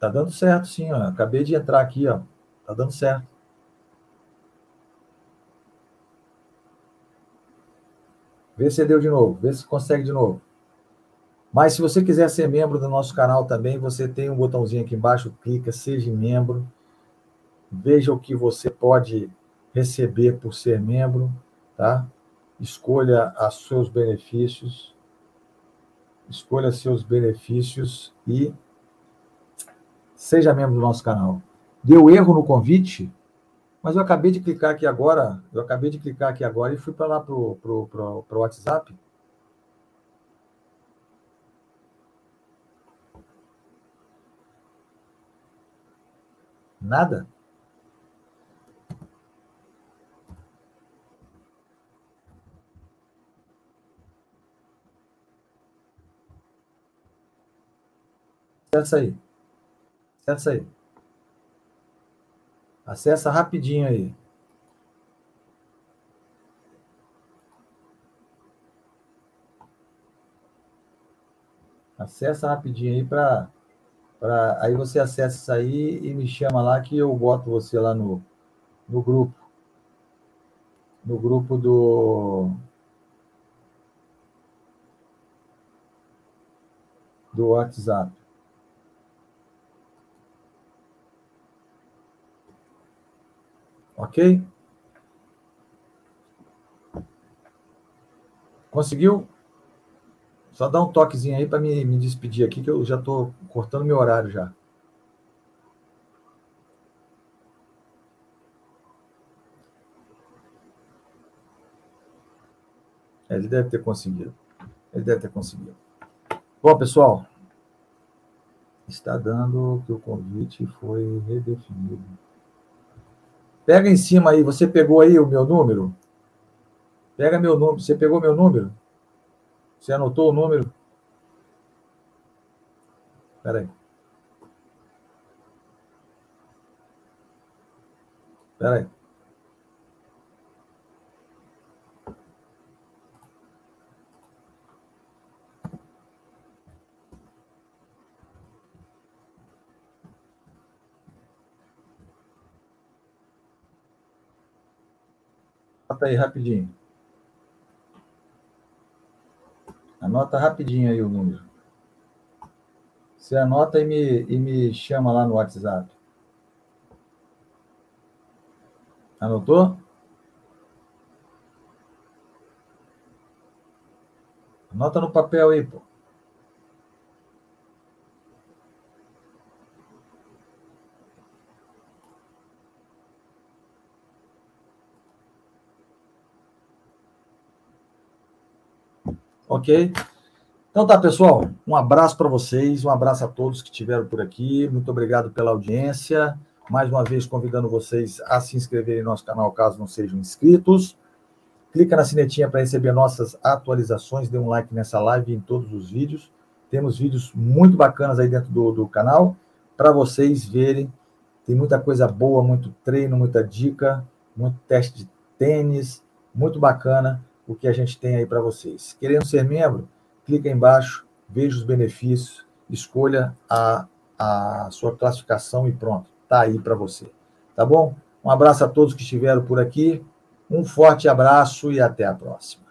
[SPEAKER 1] Tá dando certo, sim, ó. Acabei de entrar aqui, ó. Tá dando certo. Vê se deu de novo, vê se consegue de novo. Mas se você quiser ser membro do nosso canal também, você tem um botãozinho aqui embaixo, clica, seja membro. Veja o que você pode receber por ser membro, tá? Escolha os seus benefícios. Escolha seus benefícios e seja membro do nosso canal. Deu erro no convite? Mas eu acabei de clicar aqui agora, eu acabei de clicar aqui agora e fui para lá para o WhatsApp. Nada? Acessa aí. Acessa aí. Acessa rapidinho aí. Acessa rapidinho aí para Pra, aí você acessa isso aí e me chama lá que eu boto você lá no, no grupo. No grupo do. Do WhatsApp. Ok? Conseguiu? Só dá um toquezinho aí para me, me despedir aqui, que eu já estou cortando meu horário já. É, ele deve ter conseguido. Ele deve ter conseguido. Bom, pessoal, está dando que o convite foi redefinido. Pega em cima aí, você pegou aí o meu número? Pega meu número. Você pegou meu número? Você anotou o número? Espera aí. Espera aí. Bota aí rapidinho. Anota rapidinho aí o número. Você anota e me, e me chama lá no WhatsApp. Anotou? Anota no papel aí, pô. Ok? Então tá, pessoal. Um abraço para vocês, um abraço a todos que estiveram por aqui. Muito obrigado pela audiência. Mais uma vez convidando vocês a se inscreverem no nosso canal caso não sejam inscritos. Clica na sinetinha para receber nossas atualizações. Dê um like nessa live e em todos os vídeos. Temos vídeos muito bacanas aí dentro do, do canal para vocês verem. Tem muita coisa boa, muito treino, muita dica, muito teste de tênis, muito bacana o que a gente tem aí para vocês. Querendo ser membro, clica embaixo, veja os benefícios, escolha a, a sua classificação e pronto, está aí para você. Tá bom? Um abraço a todos que estiveram por aqui, um forte abraço e até a próxima.